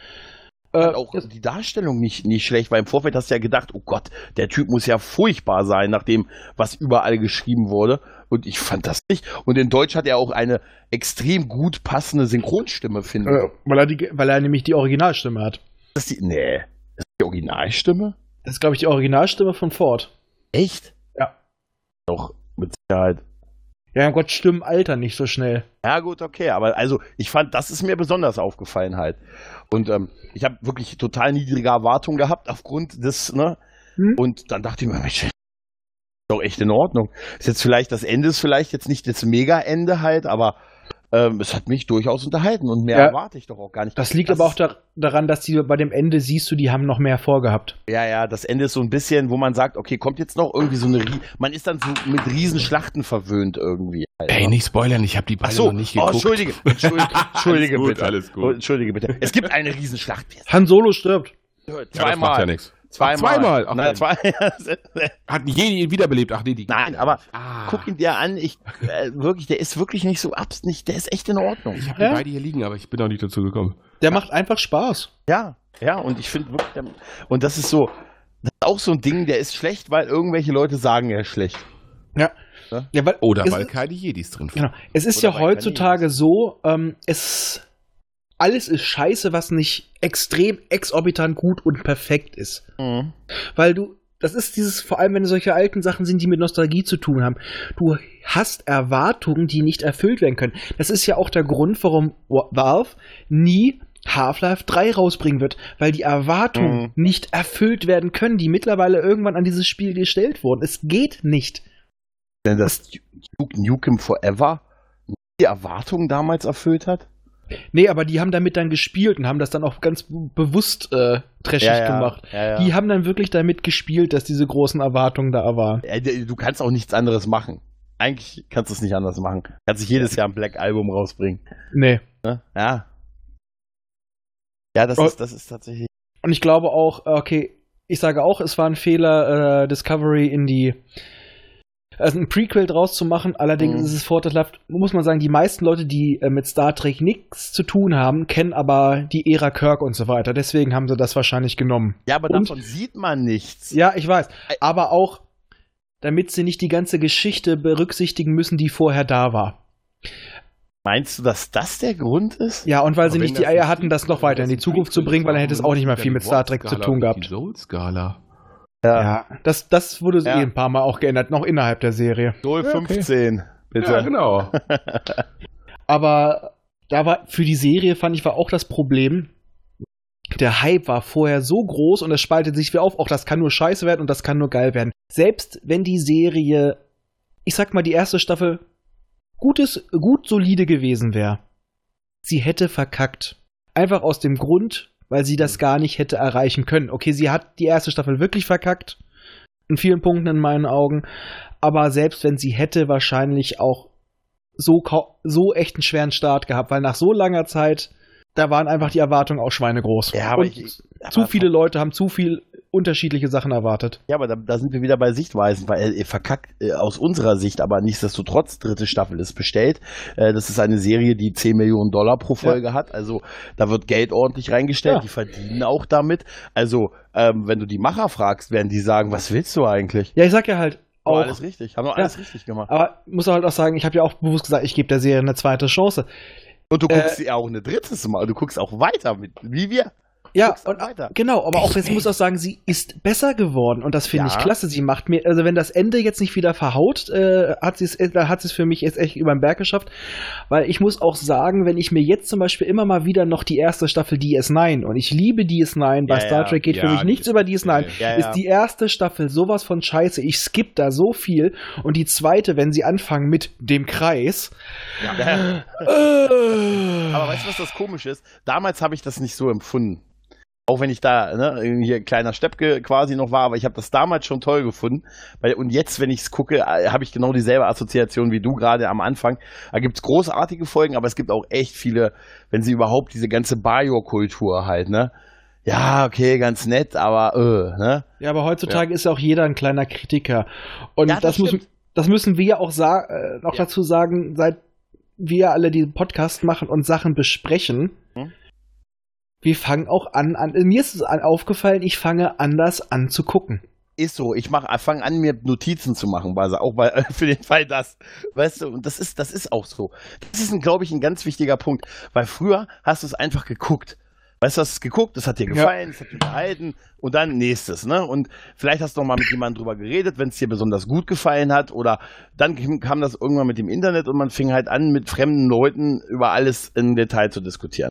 Äh, auch die Darstellung nicht, nicht schlecht, weil im Vorfeld hast du ja gedacht, oh Gott, der Typ muss ja furchtbar sein, nach dem, was überall geschrieben wurde. Und ich fand das nicht. Und in Deutsch hat er auch eine extrem gut passende Synchronstimme, finde ich. äh, weil, er die, weil er nämlich die Originalstimme hat. Ist das die, nee, ist das die Originalstimme? Das ist, glaube ich, die Originalstimme von Ford. Echt? Ja. Doch, mit Sicherheit. Ja, Gott, Stimmen altern nicht so schnell. Ja, gut, okay, aber also ich fand, das ist mir besonders aufgefallen halt. Und ähm, ich habe wirklich total niedrige Erwartungen gehabt aufgrund des, ne? Hm? Und dann dachte ich mir, Mensch, ist doch echt in Ordnung. Ist jetzt vielleicht, das Ende ist vielleicht jetzt nicht das Mega-Ende halt, aber ähm, es hat mich durchaus unterhalten und mehr Ja. erwarte ich doch auch gar nicht. Das liegt aber auch da, daran, dass die bei dem Ende siehst du, die haben noch mehr vorgehabt. Ja, ja, das Ende ist so ein bisschen, wo man sagt, okay, kommt jetzt noch irgendwie so eine, man ist dann so mit Riesenschlachten verwöhnt irgendwie. halt, Ey, nicht spoilern, ich habe die beide so, noch nicht oh, geguckt. entschuldige, entschuldige, entschuldige Alles gut, bitte. alles gut. Oh, Entschuldige bitte. Es gibt eine Riesenschlacht. Han Solo stirbt. Ja, das Zweimal. macht ja nichts. Zweimal. Zweimal? Ach, Nein, nein. zwei, Hat ein Jedi wiederbelebt. Ach nee, die. nein, aber Ah. guck ihn dir an. Ich äh, wirklich, der ist wirklich nicht so abs, nicht, der ist echt in Ordnung. Ich habe Ja? die beide hier liegen, aber ich bin noch nicht dazu gekommen. Der macht einfach Spaß. Ja, ja, und ich finde wirklich, der- und das ist so, das ist auch so ein Ding, der ist schlecht, weil irgendwelche Leute sagen, er ist schlecht. Ja. Ja? ja weil Oder weil keine Jedis drin sind. genau. Es ist Oder ja heutzutage so, ähm, es alles ist scheiße, was nicht extrem exorbitant gut und perfekt ist. Mhm. Weil du, das ist dieses, vor allem wenn solche alten Sachen sind, die mit Nostalgie zu tun haben. Du hast Erwartungen, die nicht erfüllt werden können. Das ist ja auch der Grund, warum Wa- Valve nie Half-Life 3 rausbringen wird, weil die Erwartungen Mhm. nicht erfüllt werden können, die mittlerweile irgendwann an dieses Spiel gestellt wurden. Es geht nicht. Denn das Duke Nukem Forever die Erwartungen damals erfüllt hat? Nee, aber die haben damit dann gespielt und haben das dann auch ganz bewusst äh, trashig gemacht. Ja, ja. Die haben dann wirklich damit gespielt, dass diese großen Erwartungen da waren. Du kannst auch nichts anderes machen. Eigentlich kannst du es nicht anders machen. Kannst nicht jedes Jahr ein Black Album rausbringen. Nee. Ne? Ja. Ja, das Oh. ist, das ist tatsächlich. Und ich glaube auch, äh, okay, ich sage auch, es war ein Fehler, äh, Discovery in die also ein Prequel draus zu machen. Allerdings Mhm. ist es vorteilhaft, muss man sagen, die meisten Leute, die äh, mit Star Trek nichts zu tun haben, kennen aber die Ära Kirk und so weiter. Deswegen haben sie das wahrscheinlich genommen. Ja, aber Und- davon sieht man nichts. Ja, ich weiß. Aber auch, damit sie nicht die ganze Geschichte berücksichtigen müssen, die vorher da war. Meinst du, dass das der Grund ist? Ja, und weil sie Aber nicht wenn die Eier hatten, das noch weiter in die Zukunft zu bringen, weil dann hätte es auch nicht mehr viel mit Star Trek zu tun und gehabt. nicht Die Soul-Skala. Ja, das, das wurde Ja. eh ein paar Mal auch geändert, noch innerhalb der Serie. Soul Ja, okay. 15, bitte. Ja, genau. Aber da war für die Serie fand ich war auch das Problem. Der Hype war vorher so groß und es spaltet sich wieder auf. Auch das kann nur scheiße werden und das kann nur geil werden. Selbst wenn die Serie, ich sag mal, die erste Staffel gutes, gut solide gewesen wäre, sie hätte verkackt. Einfach aus dem Grund, weil sie das gar nicht hätte erreichen können. Okay, sie hat die erste Staffel wirklich verkackt. In vielen Punkten in meinen Augen. Aber selbst wenn sie hätte wahrscheinlich auch so, so echt einen schweren Start gehabt, weil nach so langer Zeit, da waren einfach die Erwartungen auch schweinegroß. Ja, aber Und ich- zu aber- viele Leute haben zu viel unterschiedliche Sachen erwartet. Ja, aber da, da sind wir wieder bei Sichtweisen, weil er verkackt äh, aus unserer Sicht, aber nichtsdestotrotz, dritte Staffel ist bestellt. Äh, das ist eine Serie, die 10 Millionen Dollar pro Folge hat. Also da wird Geld ordentlich reingestellt, Ja. die verdienen auch damit. Also, ähm, wenn du die Macher fragst, werden die sagen, was willst du eigentlich? Ja, ich sag ja halt auch, alles richtig, haben Ja. alles richtig gemacht. aber muss halt auch sagen, ich habe ja auch bewusst gesagt, ich gebe der Serie eine zweite Chance. Und du äh, guckst sie auch eine drittes Mal, du guckst auch weiter mit, wie wir. Ja, und, weiter. genau, aber auch jetzt muss ich auch sagen, sie ist besser geworden und das finde Ja. ich klasse. Sie macht mir, also wenn das Ende jetzt nicht wieder verhaut, äh, hat sie es, äh, hat sie es für mich jetzt echt über den Berg geschafft, weil ich muss auch sagen, wenn ich mir jetzt zum Beispiel immer mal wieder noch die erste Staffel DS9 und ich liebe DS9, bei Ja, Star. Trek geht für Ja, mich die nichts über DS9, Ja, ja. ist die erste Staffel sowas von Scheiße. Ich skipp da so viel und die zweite, wenn sie anfangen mit dem Kreis. Äh, Aber weißt du, was das komisch ist? Damals habe ich das nicht so empfunden. Auch wenn ich da ne, hier kleiner Steppke quasi noch war, aber ich habe das damals schon toll gefunden. Weil, und jetzt, wenn ich es gucke, äh, habe ich genau dieselbe Assoziation wie du gerade am Anfang. Da gibt's großartige Folgen, aber es gibt auch echt viele, wenn sie überhaupt diese ganze Bajor-Kultur halt, ne? Ja, okay, ganz nett, aber äh, ne? Ja, aber heutzutage ist ja auch jeder ein kleiner Kritiker. Und Ja, das das, muss, das müssen wir auch sa äh, noch Ja. dazu sagen, seit wir alle diesen Podcast machen und Sachen besprechen, Hm? Wir fangen auch an, an mir ist es aufgefallen, ich fange anders an zu gucken. Ist so, ich mach, fange an, mir Notizen zu machen, also auch bei, für den Fall das. Weißt du, und das ist, das ist auch so. Das ist, glaube ich, ein ganz wichtiger Punkt. Weil früher hast du es einfach geguckt. Weißt du, hast es geguckt, es hat dir gefallen, es hat dich unterhalten und dann nächstes, ne? Und vielleicht hast du noch mal mit jemandem drüber geredet, wenn es dir besonders gut gefallen hat oder dann kam das irgendwann mit dem Internet und man fing halt an, mit fremden Leuten über alles im Detail zu diskutieren.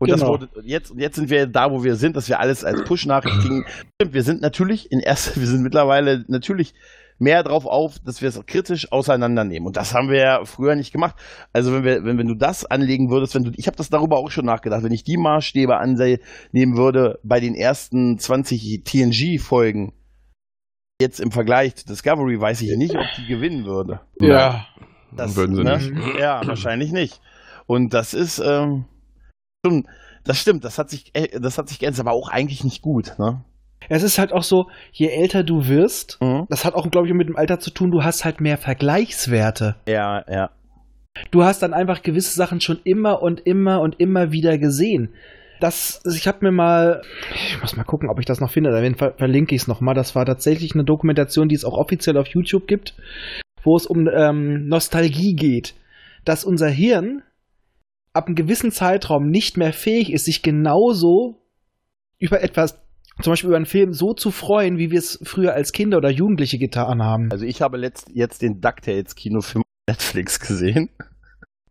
Und das Genau. wurde jetzt, und jetzt sind wir da, wo wir sind, dass wir alles als Push-Nachricht kriegen. Stimmt, wir sind natürlich in erster, wir sind mittlerweile natürlich mehr drauf auf, dass wir es kritisch auseinandernehmen. Und das haben wir ja früher nicht gemacht. Also wenn wir, wenn, wenn du das anlegen würdest, wenn du, ich habe das darüber auch schon nachgedacht, wenn ich die Maßstäbe annehmen würde bei den ersten 20 TNG-Folgen, jetzt im Vergleich zu Discovery, weiß ich nicht, ob die gewinnen würde. Ja. Das, Würden sie ne? nicht. Ja, wahrscheinlich nicht. Und das ist ähm, schon, das stimmt, das hat sich, äh, das hat sich geändert, aber auch eigentlich nicht gut. Ne? Es ist halt auch so, je älter du wirst, Mhm. das hat auch, glaube ich, mit dem Alter zu tun, du hast halt mehr Vergleichswerte. Ja, ja. Du hast dann einfach gewisse Sachen schon immer und immer und immer wieder gesehen. Das, ich habe mir mal, ich muss mal gucken, ob ich das noch finde, dann ver verlinke ich es nochmal. Das war tatsächlich eine Dokumentation, die es auch offiziell auf YouTube gibt, wo es um ähm, Nostalgie geht. Dass unser Hirn ab einem gewissen Zeitraum nicht mehr fähig ist, sich genauso über etwas, zum Beispiel über einen Film, so zu freuen, wie wir es früher als Kinder oder Jugendliche getan haben. Also ich habe letzt, jetzt den DuckTales-Kinofilm auf Netflix gesehen.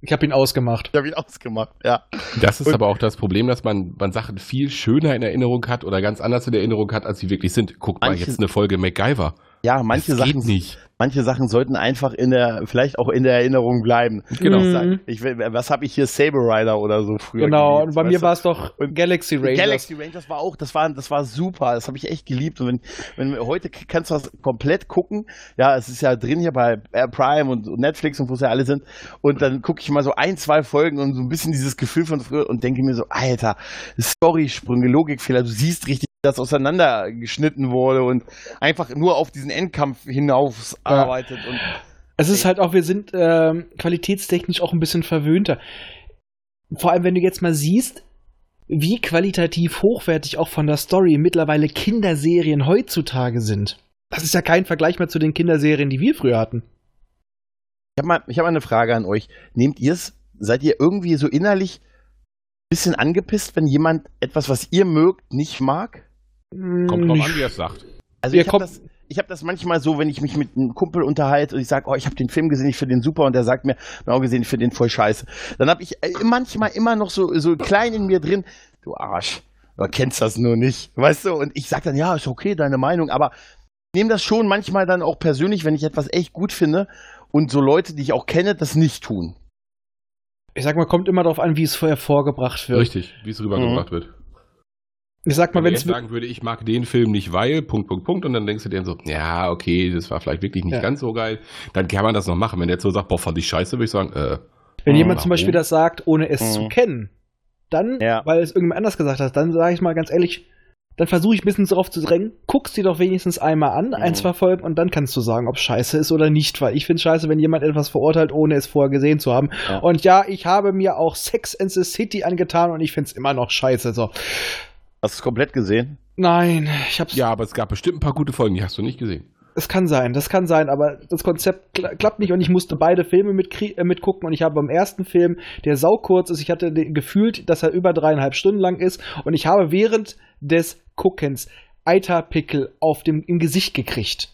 Ich habe ihn ausgemacht. Ich habe ihn ausgemacht, ja. Das ist Und- aber auch das Problem, dass man, man Sachen viel schöner in Erinnerung hat oder ganz anders in Erinnerung hat, als sie wirklich sind. Guck mal, jetzt eine Folge MacGyver. Ja, manche das Sachen, nicht. manche Sachen sollten einfach in der, vielleicht auch in der Erinnerung bleiben. Genau. Ich Mhm. ich, will- was habe ich hier, Saber Rider oder so früher Genau, geliebt, und bei mir war es doch Und Galaxy Rangers. Galaxy Rangers war auch, das war, das war super, das habe ich echt geliebt. Und wenn, wenn wir- heute kannst du das komplett gucken, ja, es ist ja drin hier bei Prime und, und Netflix und wo sie alle sind. Und dann gucke ich mal so ein, zwei Folgen und so ein bisschen dieses Gefühl von früher und denke mir so, Alter, Storysprünge, Logikfehler, du siehst richtig, dass auseinandergeschnitten wurde und einfach nur auf diesen Endkampf hinaus arbeitet. Und Es ist halt auch, wir sind ähm, qualitätstechnisch auch ein bisschen verwöhnter. Vor allem, wenn du jetzt mal siehst, wie qualitativ hochwertig auch von der Story mittlerweile Kinderserien heutzutage sind. Das ist ja kein Vergleich mehr zu den Kinderserien, die wir früher hatten. Ich habe mal, ich hab mal eine Frage an euch. Nehmt ihr es, seid ihr irgendwie so innerlich ein bisschen angepisst, wenn jemand etwas, was ihr mögt, nicht mag? Kommt drauf an, wie er es sagt. Also ich habe das, ich hab das manchmal so, wenn ich mich mit einem Kumpel unterhalte und ich sage, oh, ich habe den Film gesehen, ich finde den super und der sagt mir, auch gesehen, ich finde den voll scheiße. Dann habe ich äh, manchmal immer noch so, so klein in mir drin, du Arsch, du kennst das nur nicht, weißt du? Und ich sage dann, ja, ist okay, deine Meinung, aber ich nehme das schon manchmal dann auch persönlich, wenn ich etwas echt gut finde und so Leute, die ich auch kenne, das nicht tun. Ich sag mal, kommt immer darauf an, wie es vorher vorgebracht wird. Richtig, wie es rübergebracht wird. Ich sag mal, Wenn wenn ich sagen würde, ich mag den Film nicht, weil, Punkt, Punkt, Punkt, und dann denkst du dir so, ja, okay, das war vielleicht wirklich nicht Ja. ganz so geil, dann kann man das noch machen. Wenn der jetzt so sagt, boah, fand ich scheiße, würde ich sagen, äh, Wenn Mhm. jemand zum? Beispiel das sagt, ohne es Mhm. zu kennen, dann, Ja. weil es irgendjemand anders gesagt hat, dann sage ich mal ganz ehrlich, dann versuche ich ein bisschen darauf zu drängen, guck's dir doch wenigstens einmal an, ein, Mhm. zwei Folgen, und dann kannst du sagen, ob scheiße ist oder nicht, weil ich finde scheiße, wenn jemand etwas verurteilt, ohne es vorher gesehen zu haben. Ja. Und ja, ich habe mir auch Sex and the City angetan und ich finde es immer noch scheiße. So. Hast du es komplett gesehen? Nein, ich hab's. ja, aber es gab bestimmt ein paar gute Folgen, die hast du nicht gesehen. Es kann sein, das kann sein, aber das Konzept kla klappt nicht und ich musste beide Filme mitkrie- äh, mitgucken und ich habe beim ersten Film, der saukurz ist, ich hatte gefühlt, dass er über dreieinhalb Stunden lang ist und ich habe während des Guckens Eiterpickel auf dem, im Gesicht gekriegt.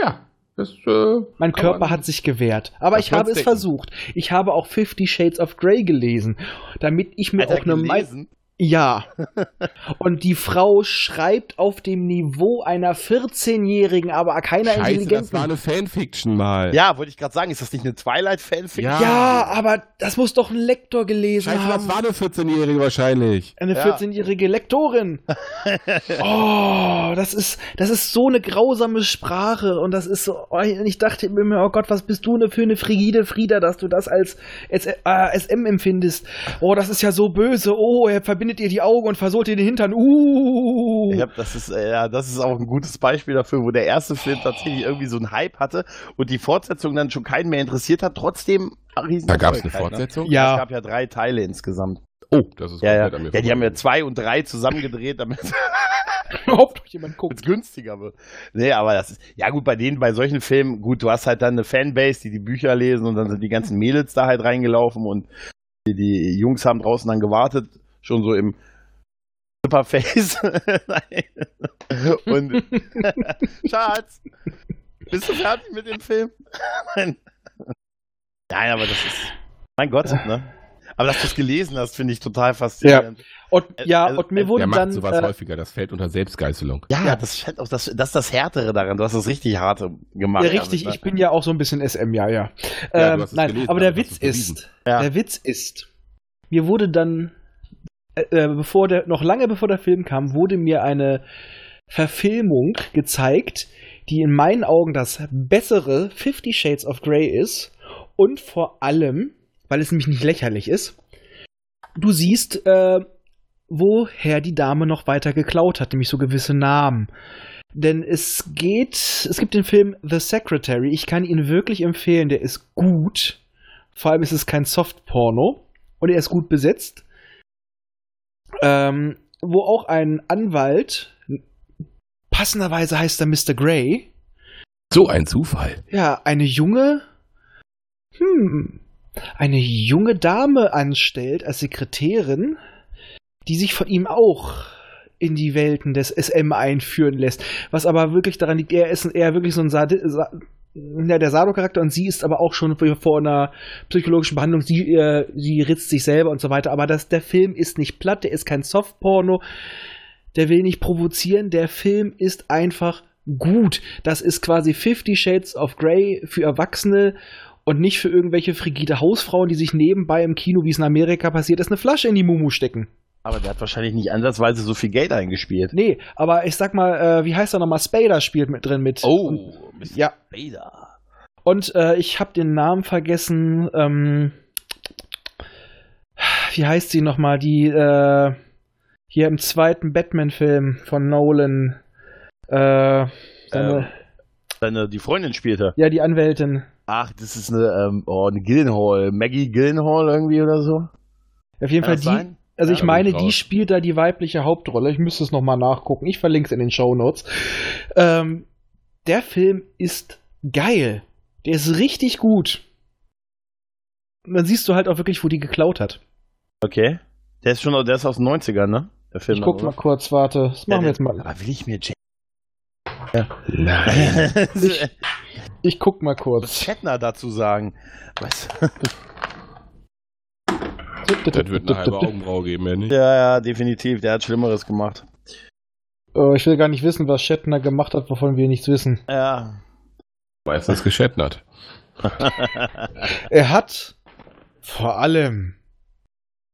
Ja, das, äh, Mein Körper man- hat sich gewehrt. Aber ich habe es denken. versucht. Ich habe auch Fifty Shades of Grey gelesen, damit ich mir Alter, auch eine Meinung. gelesen? Ja. Und die Frau schreibt auf dem Niveau einer 14-Jährigen, aber keiner Scheiße, das intelligenten. war eine Fanfiction mal. Ja, wollte ich gerade sagen, ist das nicht eine Twilight-Fanfiction? Ja. Ja, aber das muss doch ein Lektor gelesen Scheiße, haben. das war eine 14-Jährige wahrscheinlich. eine Ja. 14-jährige Lektorin. oh, das ist, das ist so eine grausame Sprache und das ist so, oh, ich dachte mir, oh Gott, was bist du ne für eine frigide Frieda, dass du das als S äh, SM empfindest. Oh, das ist ja so böse. Oh, er verbindet ihr die Augen und versohlt ihr den Hintern. Uh. Hab, das ist, äh, ja, das ist auch ein gutes Beispiel dafür, wo der erste Film tatsächlich irgendwie so einen Hype hatte und die Fortsetzung dann schon keinen mehr interessiert hat, trotzdem ein riesen Da gab es eine ne? Fortsetzung. Ja. Es gab ja drei Teile insgesamt. Oh, das ist Ja, ja. komplett an mir ja, die haben ja zwei und drei zusammengedreht, damit Überhaupt noch jemand guckt. es günstiger wird. Nee, aber das ist, ja gut, bei denen, bei solchen Filmen, gut, du hast halt dann eine Fanbase, die die Bücher lesen und dann sind die ganzen Mädels da halt reingelaufen und die, die Jungs haben draußen dann gewartet, schon so im Superface. und Schatz, bist du fertig mit dem Film? Nein, Nein, aber das ist, mein Gott, ne? Aber dass du es gelesen hast, finde ich total faszinierend. Und ja, Also, und mir äh, wurde Der macht dann. sowas äh, häufiger, das fällt unter Selbstgeißelung. Ja, das, scheint auch das, das ist das Härtere daran. Du hast das richtig harte gemacht. ja, richtig, damit, ich bin ja auch so ein bisschen SM, ja, ja. Ja, ähm, nein, gelesen, aber der hast Witz ist, Ja. der Witz ist, mir wurde dann, äh, äh, bevor der, noch lange bevor der Film kam, wurde mir eine Verfilmung gezeigt, die in meinen Augen das bessere Fifty Shades of Grey ist und vor allem, weil es nämlich nicht lächerlich ist, du siehst, äh, woher die Dame noch weiter geklaut hat, nämlich so gewisse Namen. Denn es geht, es gibt den Film The Secretary. Ich kann ihn wirklich empfehlen. Der ist gut. Vor allem ist es kein Softporno. Und er ist gut besetzt. Ähm, wo auch ein Anwalt, passenderweise heißt er Mr. Grey, So ein Zufall. ja, eine junge, hm, eine junge Dame anstellt als Sekretärin, die sich von ihm auch in die Welten des SM einführen lässt. Was aber wirklich daran liegt, er ist eher wirklich so ein Sadi Sa ja, der Sado-Charakter und sie ist aber auch schon vor einer psychologischen Behandlung, sie, äh, sie ritzt sich selber und so weiter. Aber das, der Film ist nicht platt, der ist kein Softporno, der will nicht provozieren, der Film ist einfach gut. Das ist quasi Fifty Shades of Grey für Erwachsene und nicht für irgendwelche frigide Hausfrauen, die sich nebenbei im Kino, wie es in Amerika passiert ist, eine Flasche in die Mumu stecken. Aber der hat wahrscheinlich nicht ansatzweise so viel Geld eingespielt. Nee, aber ich sag mal, äh, wie heißt er nochmal? Spader spielt mit drin mit. Oh, Und, Mr. ja. Vader. und äh, ich habe den Namen vergessen. Ähm, wie heißt sie nochmal? Die äh, hier im zweiten Batman-Film von Nolan. Äh, seine, Seine, die Freundin spielte. ja, die Anwältin. Ach, das ist eine, ähm, oh, eine Gillenhall. Maggie Gillenhall irgendwie oder so? Auf jeden Fall Kann das die. sein? Also Ja, ich meine, die spielt da die weibliche Hauptrolle. Ich müsste es nochmal nachgucken. Ich verlinke es in den Show Notes. Ähm, der Film ist geil. Der ist richtig gut. Und dann siehst du halt auch wirklich, wo die geklaut hat. Okay. Der ist schon, der ist aus den 90ern, ne? Der Film. Ich guck oder? mal kurz, warte. Das machen wir jetzt mal. Aber will ich mir Jack Nein. Ich guck mal Was kurz. Shatner dazu sagen? Was? Das wird eine halbe Augenbraue geben, ja nicht? ja, ja, definitiv. Der hat Schlimmeres gemacht. Äh, ich will gar nicht wissen, was Shatner gemacht hat, wovon wir nichts wissen. Ja. Meistens geschättert. Er hat vor allem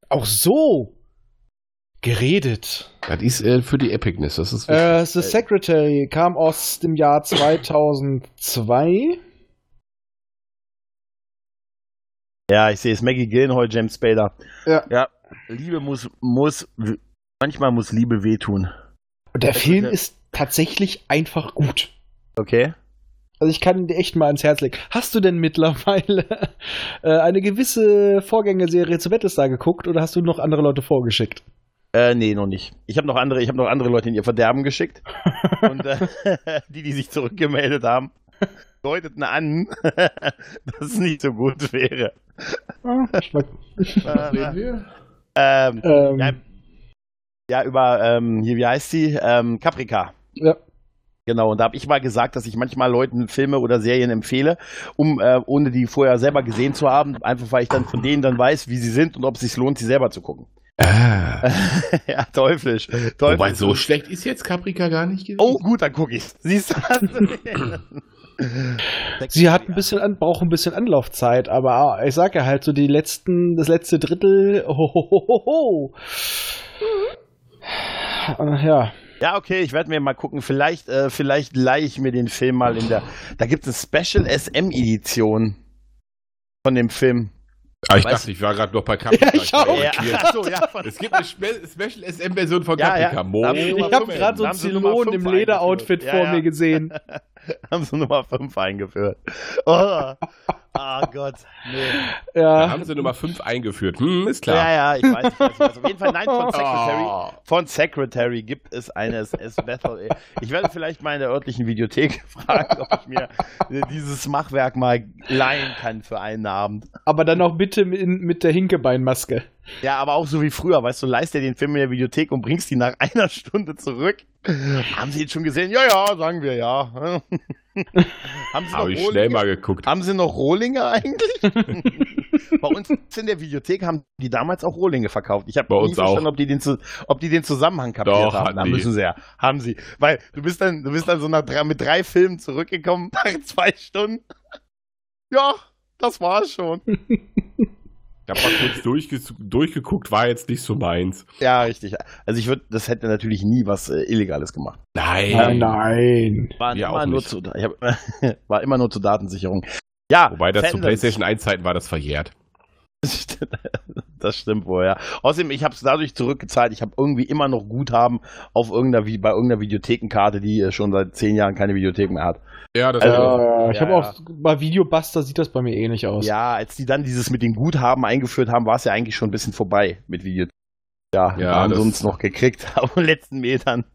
auch so geredet. Das ist äh, für die Epicness, das ist wichtig. Äh, The Secretary kam aus dem Jahr 2002. Ja, ich sehe es. Maggie Gyllenhaal, James Spader. Ja. Ja. Liebe muss, muss, manchmal muss Liebe wehtun. Und der Das Film ist ist tatsächlich einfach gut. Okay? Also ich kann ihn dir echt mal ans Herz legen. Hast du denn mittlerweile äh, eine gewisse Vorgängerserie zu Battlestar geguckt oder hast du noch andere Leute vorgeschickt? Äh, nee, noch nicht. Ich habe noch andere, ich habe noch andere Leute in ihr Verderben geschickt. Und äh, die, die sich zurückgemeldet haben, deuteten an, dass es nicht so gut wäre. Ah, ich Äh, wir? ähm, ähm, ja, ja, über, ähm, hier, wie heißt sie? Ähm, Caprica. ja. Genau, und da habe ich mal gesagt, dass ich manchmal Leuten Filme oder Serien empfehle, um äh, ohne die vorher selber gesehen zu haben, einfach weil ich dann von denen dann weiß, wie sie sind und ob es sich lohnt, sie selber zu gucken. Ah. ja, teuflisch. teuflisch. Wobei, so schlecht ist jetzt Caprica gar nicht gewesen. Oh, gut, dann gucke ich's. Siehst du? Sie hat ein bisschen an, braucht ein bisschen Anlaufzeit, aber ich sag ja halt so die letzten, das letzte Drittel, hohohoho. Äh, Ja, Ja, okay, ich werde mir mal gucken. Vielleicht, äh, vielleicht leihe ich mir den Film mal in der. Da gibt es eine Special SM-Edition von dem Film. Ah, ich Weißt- dachte, ich war gerade noch bei Caprica. Ja, ich auch. ach so, ja, Es gibt eine Spe Special SM-Version von Ja, Caprica. ja. Ich habe gerade so einen Zylon im Lederoutfit vor Ja, mir ja. gesehen. haben sie Nummer 5 eingeführt. Oh, oh Gott. Nee. Da Ja, haben sie Nummer 5 eingeführt. Hm, ist klar. Ja, ja, ich weiß, ich weiß, ich weiß. Auf jeden Fall, nein, von Secretary, Oh. von Secretary gibt es eine SS Bethel. Ich werde vielleicht mal in der örtlichen Videothek fragen, ob ich mir dieses Machwerk mal leihen kann für einen Abend. aber dann auch bitte mit, mit der Hinkebeinmaske. Ja, aber auch so wie früher, weißt du, leist dir den Film in der Videothek und bringst ihn nach einer Stunde zurück. Haben Sie ihn schon gesehen? Ja, ja, sagen wir ja. haben Sie noch Habe ich schnell Rohlinge? mal geguckt. Haben Sie noch Rohlinge eigentlich? Bei uns in der Videothek haben die damals auch Rohlinge verkauft. Ich habe uns verstanden, ob die, den, ob die den Zusammenhang kapiert Doch, haben. Da müssen sie ja. Haben sie. Weil du bist dann, du bist dann so nach drei, mit drei Filmen zurückgekommen, nach zwei Stunden. Ja, das war's schon. Ich habe mal kurz durchge durchgeguckt, war jetzt nicht so meins. Ja, richtig. Also ich würde, das hätte natürlich nie was äh, Illegales gemacht. Nein. Nein, nein. War immer auch nur nicht. zu, ich hab, war immer nur zur Datensicherung. Ja, Wobei das zu Fandoms. PlayStation 1 Zeiten war das verjährt. Das stimmt wohl, ja. Außerdem, ich habe es dadurch zurückgezahlt, ich habe irgendwie immer noch Guthaben auf irgendeiner, bei irgendeiner Videothekenkarte, die äh, schon seit zehn Jahren keine Videothek mehr hat. Ja, das Also- Äh, ich ja, habe ja. auch bei Videobuster sieht das bei mir ähnlich aus. Ja, als die dann dieses mit den Guthaben eingeführt haben, war es ja eigentlich schon ein bisschen vorbei mit Videotheken. Ja, Ja, haben sie uns noch gekriegt auf den letzten Metern.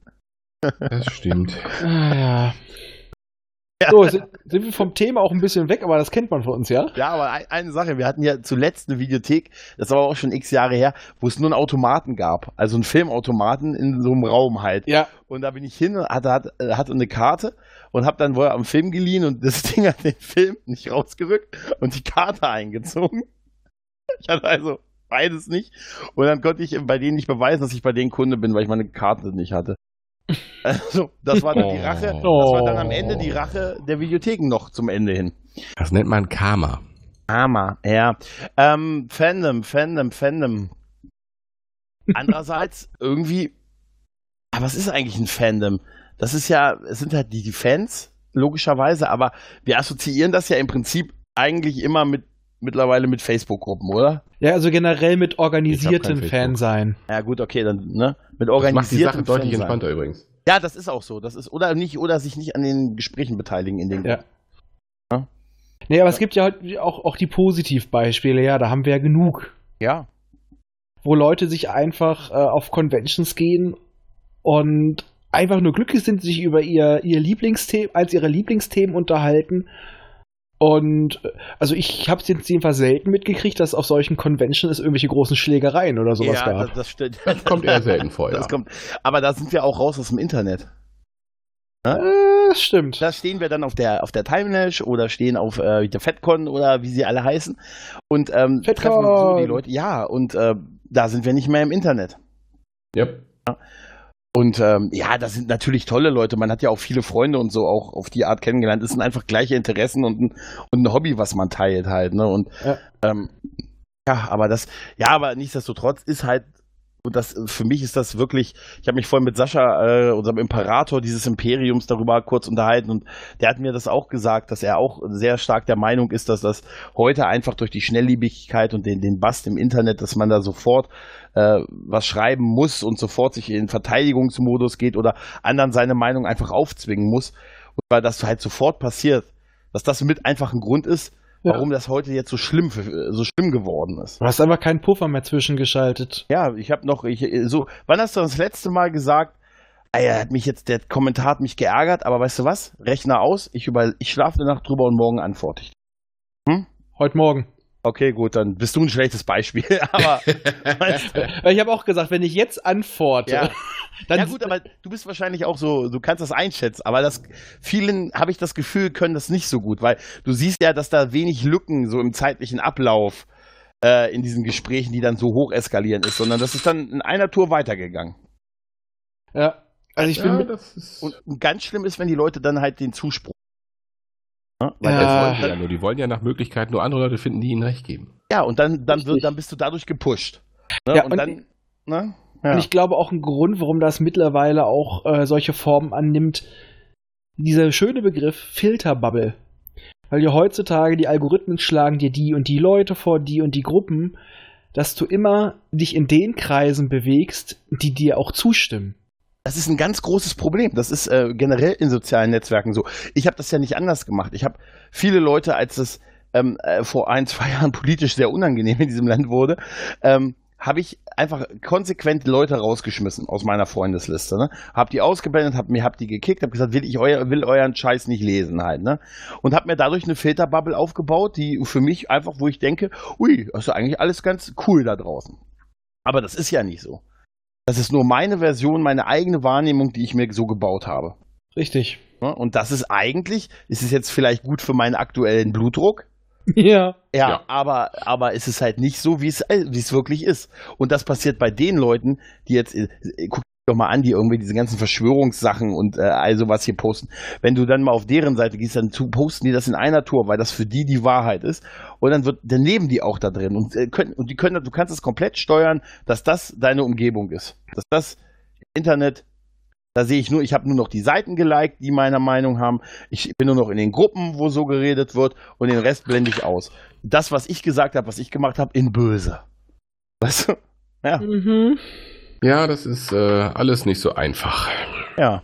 das stimmt. Ah, ja. So, sind, sind wir vom Thema auch ein bisschen weg, aber das kennt man von uns, ja? Ja, aber ein, eine Sache, wir hatten ja zuletzt eine Videothek, das war auch schon x Jahre her, wo es nur einen Automaten gab. Also einen Filmautomaten in so einem Raum halt. Ja. Und da bin ich hin, hatte, hatte, hatte eine Karte und habe dann wohl am Film geliehen und das Ding hat den Film nicht rausgerückt und die Karte eingezogen. Ich hatte also beides nicht. Und dann konnte ich bei denen nicht beweisen, dass ich bei denen Kunde bin, weil ich meine Karte nicht hatte. Also, das war dann die Oh. Rache. Das war dann am Ende die Rache der Videotheken noch zum Ende hin. Das nennt man Karma. Armer, ja. Ähm, Fandom, Fandom, Fandom. Andererseits irgendwie, ah, was ist eigentlich ein Fandom? Das ist ja, es sind halt die Fans, logischerweise, aber wir assoziieren das ja im Prinzip eigentlich immer mit mittlerweile mit Facebook-Gruppen, oder? Ja, also generell mit organisiertem Facebook. Fan sein. Ja gut, okay, dann, ne? Mit Das macht die Sache deutlich Fansein. entspannter übrigens. Ja, das ist auch so. Das ist, oder nicht, oder sich nicht an den Gesprächen beteiligen in den Ja. Ja. Nee, aber es gibt ja halt auch, auch die Positivbeispiele, ja, da haben wir ja genug. Ja. Wo Leute sich einfach äh, auf Conventions gehen und einfach nur glücklich sind, sich über ihr, ihr Lieblingsthema, als ihre Lieblingsthemen unterhalten. Und äh, also ich habe es jetzt jedenfalls selten mitgekriegt, dass auf solchen Conventions es irgendwelche großen Schlägereien oder sowas ja, gab. das, das stimmt. Das kommt eher selten vor, ja. Das kommt, aber da sind wir auch raus aus dem Internet. Äh, das stimmt. Da stehen wir dann auf der, auf der Timelash oder stehen auf äh, der FedCon oder wie sie alle heißen. Und ähm, treffen so die Leute. Ja, und äh, da sind wir nicht mehr im Internet. Yep. Und ähm, ja, das sind natürlich tolle Leute. Man hat ja auch viele Freunde und so auch auf die Art kennengelernt. Es sind einfach gleiche Interessen und ein, und ein Hobby, was man teilt halt. Ne? Und Ja. ähm, ja, aber das, ja, aber nichtsdestotrotz ist halt, und das für mich ist das wirklich, ich habe mich vorhin mit Sascha, äh, unserem Imperator dieses Imperiums, darüber kurz unterhalten und der hat mir das auch gesagt, dass er auch sehr stark der Meinung ist, dass das heute einfach durch die Schnelllebigkeit und den, den Bast im Internet, dass man da sofort äh, was schreiben muss und sofort sich in Verteidigungsmodus geht oder anderen seine Meinung einfach aufzwingen muss, und weil das halt sofort passiert, dass das mit einfach ein Grund ist, Ja. warum das heute jetzt so schlimm, für- so schlimm geworden ist. Du hast einfach keinen Puffer mehr zwischengeschaltet. Ja, ich habe noch, ich, so, wann hast du das letzte Mal gesagt, ey, er hat mich jetzt, der Kommentar hat mich geärgert, aber weißt du was? Rechner aus, ich, über, ich schlafe eine Nacht drüber und morgen antworte ich. Heute Morgen. Okay, gut, dann bist du ein schlechtes Beispiel, aber weißt du, Ich habe auch gesagt, wenn ich jetzt antworte, Ja. dann ja gut, aber du bist wahrscheinlich auch so, du kannst das einschätzen, aber das vielen habe ich das Gefühl, können das nicht so gut, weil du siehst ja, dass da wenig Lücken so im zeitlichen Ablauf äh, in diesen Gesprächen, die dann so hoch eskalieren ist, sondern das ist dann in einer Tour weitergegangen. ja. Also ich ja. Und ganz schlimm ist, wenn die Leute dann halt den Zuspruch. Ja, weil Ja. wollen die ja nur. Die wollen ja nach Möglichkeit nur andere Leute finden, die ihnen recht geben. ja, und dann, dann, wird, dann bist du dadurch gepusht. Ne? Ja, und, und- dann, ne? Ja. Und ich glaube auch ein Grund, warum das mittlerweile auch äh, solche Formen annimmt, dieser schöne Begriff Filterbubble. Weil ja heutzutage die Algorithmen schlagen dir die und die Leute vor, die und die Gruppen, dass du immer dich in den Kreisen bewegst, die dir auch zustimmen. Das ist ein ganz großes Problem. Das ist äh, generell in sozialen Netzwerken so. Ich habe das ja nicht anders gemacht. Ich habe viele Leute, als es ähm, äh, vor ein, zwei Jahren politisch sehr unangenehm in diesem Land wurde, ähm, habe ich einfach konsequent Leute rausgeschmissen aus meiner Freundesliste. Ne? Hab die ausgeblendet, hab mir hab die gekickt, hab gesagt, will ich euer, will euren Scheiß nicht lesen halt. Ne? Und hab mir dadurch eine Filterbubble aufgebaut, die für mich einfach, wo ich denke, ui, das ist eigentlich alles ganz cool da draußen. Aber das ist ja nicht so. Das ist nur meine Version, meine eigene Wahrnehmung, die ich mir so gebaut habe. Richtig. Und das ist eigentlich, ist es jetzt vielleicht gut für meinen aktuellen Blutdruck, Ja. ja, Ja. aber, aber es ist halt nicht so, wie es, wie es wirklich ist. Und das passiert bei den Leuten, die jetzt, äh, guck doch mal an, die irgendwie diese ganzen Verschwörungssachen und äh, all sowas hier posten. Wenn du dann mal auf deren Seite gehst, dann posten die das in einer Tour, weil das für die die Wahrheit ist. Und dann wird, dann leben die auch da drin und äh, können, und die können, du kannst es komplett steuern, dass das deine Umgebung ist. Dass das Internet da sehe ich nur, ich habe nur noch die Seiten geliked, die meiner Meinung haben. Ich bin nur noch in den Gruppen, wo so geredet wird und den Rest blende ich aus. Das, was ich gesagt habe, was ich gemacht habe, in böse. Weißt du? Ja, Mhm. Ja, das ist äh, alles nicht so einfach. ja.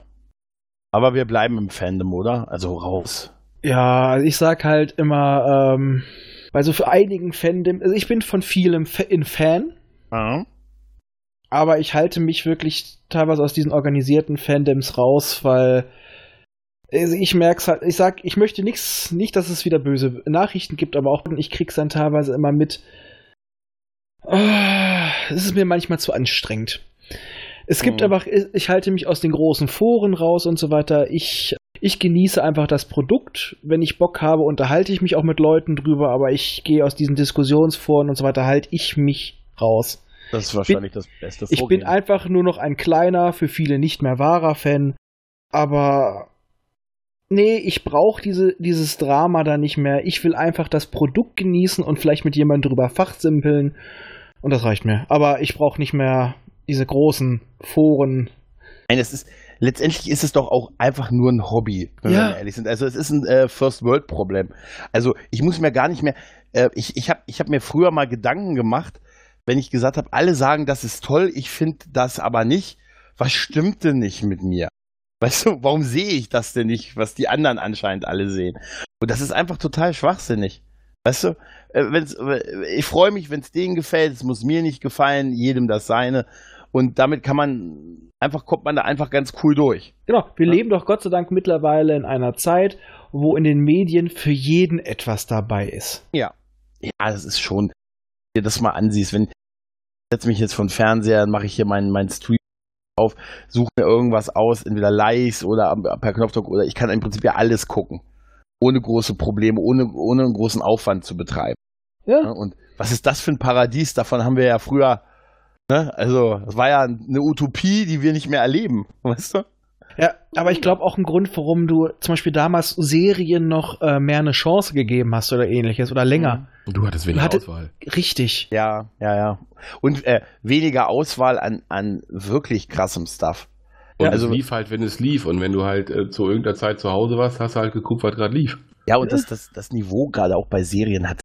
Aber wir bleiben im Fandom, oder? Also raus. Ja, ich sag halt immer, ähm, also für einigen Fandom, also ich bin von vielem Fa- in Fan, Ja. aber ich halte mich wirklich teilweise aus diesen organisierten Fandoms raus, weil also ich merk's halt, ich sag, ich möchte nichts, nicht, dass es wieder böse Nachrichten gibt, aber auch ich krieg's dann teilweise immer mit. Ah, Es ist mir manchmal zu anstrengend. Es gibt Mhm. einfach, ich halte mich aus den großen Foren raus und so weiter. Ich, ich genieße einfach das Produkt. Wenn ich Bock habe, unterhalte ich mich auch mit Leuten drüber, aber ich gehe aus diesen Diskussionsforen und so weiter, halte ich mich raus. Das ist wahrscheinlich das beste Ich bin einfach nur noch ein kleiner, für viele nicht mehr wahrer Fan. Aber nee, ich brauche diese, dieses Drama da nicht mehr. Ich will einfach das Produkt genießen und vielleicht mit jemandem drüber fachsimpeln. Und das reicht mir. Aber ich brauche nicht mehr diese großen Foren. Nein, es ist, letztendlich ist es doch auch einfach nur ein Hobby, wenn Ja. wir ehrlich sind. Also es ist ein äh, First-World-Problem. Also ich muss mir gar nicht mehr, äh, ich, ich habe ich hab mir früher mal Gedanken gemacht, wenn ich gesagt habe, alle sagen, das ist toll, ich finde das aber nicht. Was stimmt denn nicht mit mir? Weißt du, warum sehe ich das denn nicht, was die anderen anscheinend alle sehen? Und das ist einfach total schwachsinnig. Weißt du, äh, wenn's, äh, ich freue mich, wenn es denen gefällt, es muss mir nicht gefallen, jedem das seine. Und damit kann man, einfach kommt man da einfach ganz cool durch. Genau, wir Ja. leben doch Gott sei Dank mittlerweile in einer Zeit, wo in den Medien für jeden etwas dabei ist. Ja. Ja, das ist schon, wenn du dir das mal ansiehst, wenn ich setze mich jetzt von Fernseher, mache ich hier meinen mein Stream auf, suche mir irgendwas aus, entweder Likes oder per Knopfdruck oder ich kann im Prinzip ja alles gucken. Ohne große Probleme, ohne, ohne einen großen Aufwand zu betreiben. Ja? Und was ist das für ein Paradies? Davon haben wir ja früher, ne? Also, das war ja eine Utopie, die wir nicht mehr erleben, weißt du? Ja, aber ich glaube auch ein Grund, warum du zum Beispiel damals Serien noch äh, mehr eine Chance gegeben hast oder ähnliches oder länger. Und du hattest weniger Hatte- Auswahl. Richtig. Ja, ja, ja. Und äh, weniger Auswahl an, an wirklich krassem Stuff. Und Ja, also- es lief halt, wenn es lief. Und wenn du halt äh, zu irgendeiner Zeit zu Hause warst, hast du halt geguckt, was gerade lief. Ja, und das, das, das Niveau gerade auch bei Serien hat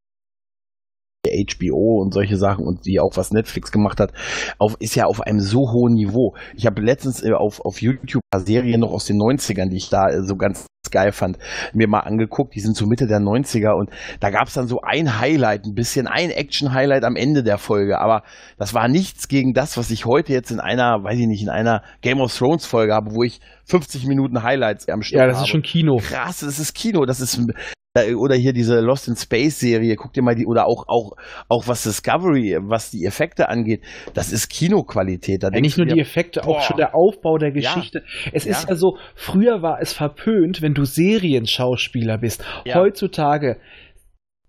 HBO und solche Sachen und die auch was Netflix gemacht hat, auf, ist ja auf einem so hohen Niveau. Ich habe letztens äh, auf, auf YouTube ein paar Serien noch aus den 90ern, die ich da äh, so ganz geil fand, mir mal angeguckt. Die sind so Mitte der 90er und da gab es dann so ein Highlight, ein bisschen ein Action-Highlight am Ende der Folge. Aber das war nichts gegen das, was ich heute jetzt in einer, weiß ich nicht, in einer Game of Thrones Folge habe, wo ich 50 Minuten Highlights am Stück Ja, das habe ist schon Kino. krass, das ist Kino, das ist oder hier diese Lost in Space Serie, guck dir mal die oder auch auch auch was Discovery, was die Effekte angeht, das ist Kinoqualität. Da Ja, nicht nur dir, die Effekte, boah. auch schon der Aufbau der Geschichte. Es ist Ja. ja so, früher war es verpönt, wenn du Serienschauspieler bist. Ja. Heutzutage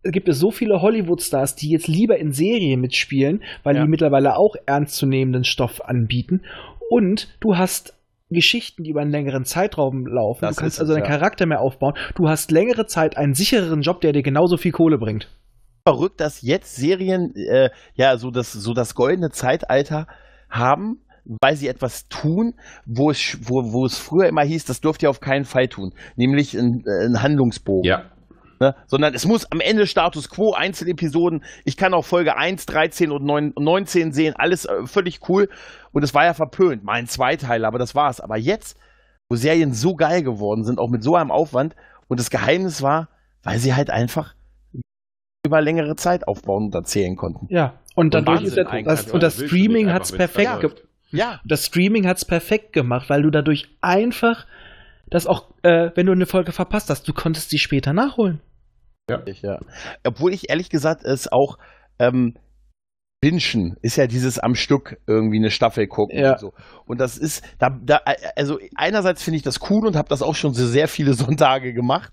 gibt es so viele Hollywood-Stars, die jetzt lieber in Serien mitspielen, weil Ja. die mittlerweile auch ernstzunehmenden Stoff anbieten. Und du hast Geschichten, die über einen längeren Zeitraum laufen. Das du kannst also es, deinen ja. Charakter mehr aufbauen. Du hast längere Zeit einen sichereren Job, der dir genauso viel Kohle bringt. verrückt, dass jetzt Serien äh, ja so das so das goldene Zeitalter haben, weil sie etwas tun, wo es wo, wo es früher immer hieß, das dürft ihr auf keinen Fall tun, nämlich ein, äh, Handlungsbogen. Ja. Ne? Sondern es muss am Ende Status Quo, Einzelepisoden. Ich kann auch Folge 1, 13 und 9, 19 sehen. Alles äh, völlig cool. Und es war ja verpönt. Mal ein Zweiteiler, aber das war's. Aber jetzt, wo Serien so geil geworden sind, auch mit so einem Aufwand, und das Geheimnis war, weil sie halt einfach über längere Zeit aufbauen und erzählen konnten. Ja, und dadurch ist Wahnsinn das, eigentlich, das, weil und das willst Streaming einfach, wenn's perfekt gemacht. Ja, Das Streaming hat's perfekt gemacht, weil du dadurch einfach das auch, äh, wenn du eine Folge verpasst hast, du konntest sie später nachholen. ich, ja. Obwohl ich ehrlich gesagt es auch ähm, Bingen ist ja dieses am Stück irgendwie eine Staffel gucken Ja. und so. Und das ist, da, da, also einerseits finde ich das cool und habe das auch schon so sehr viele Sonntage gemacht.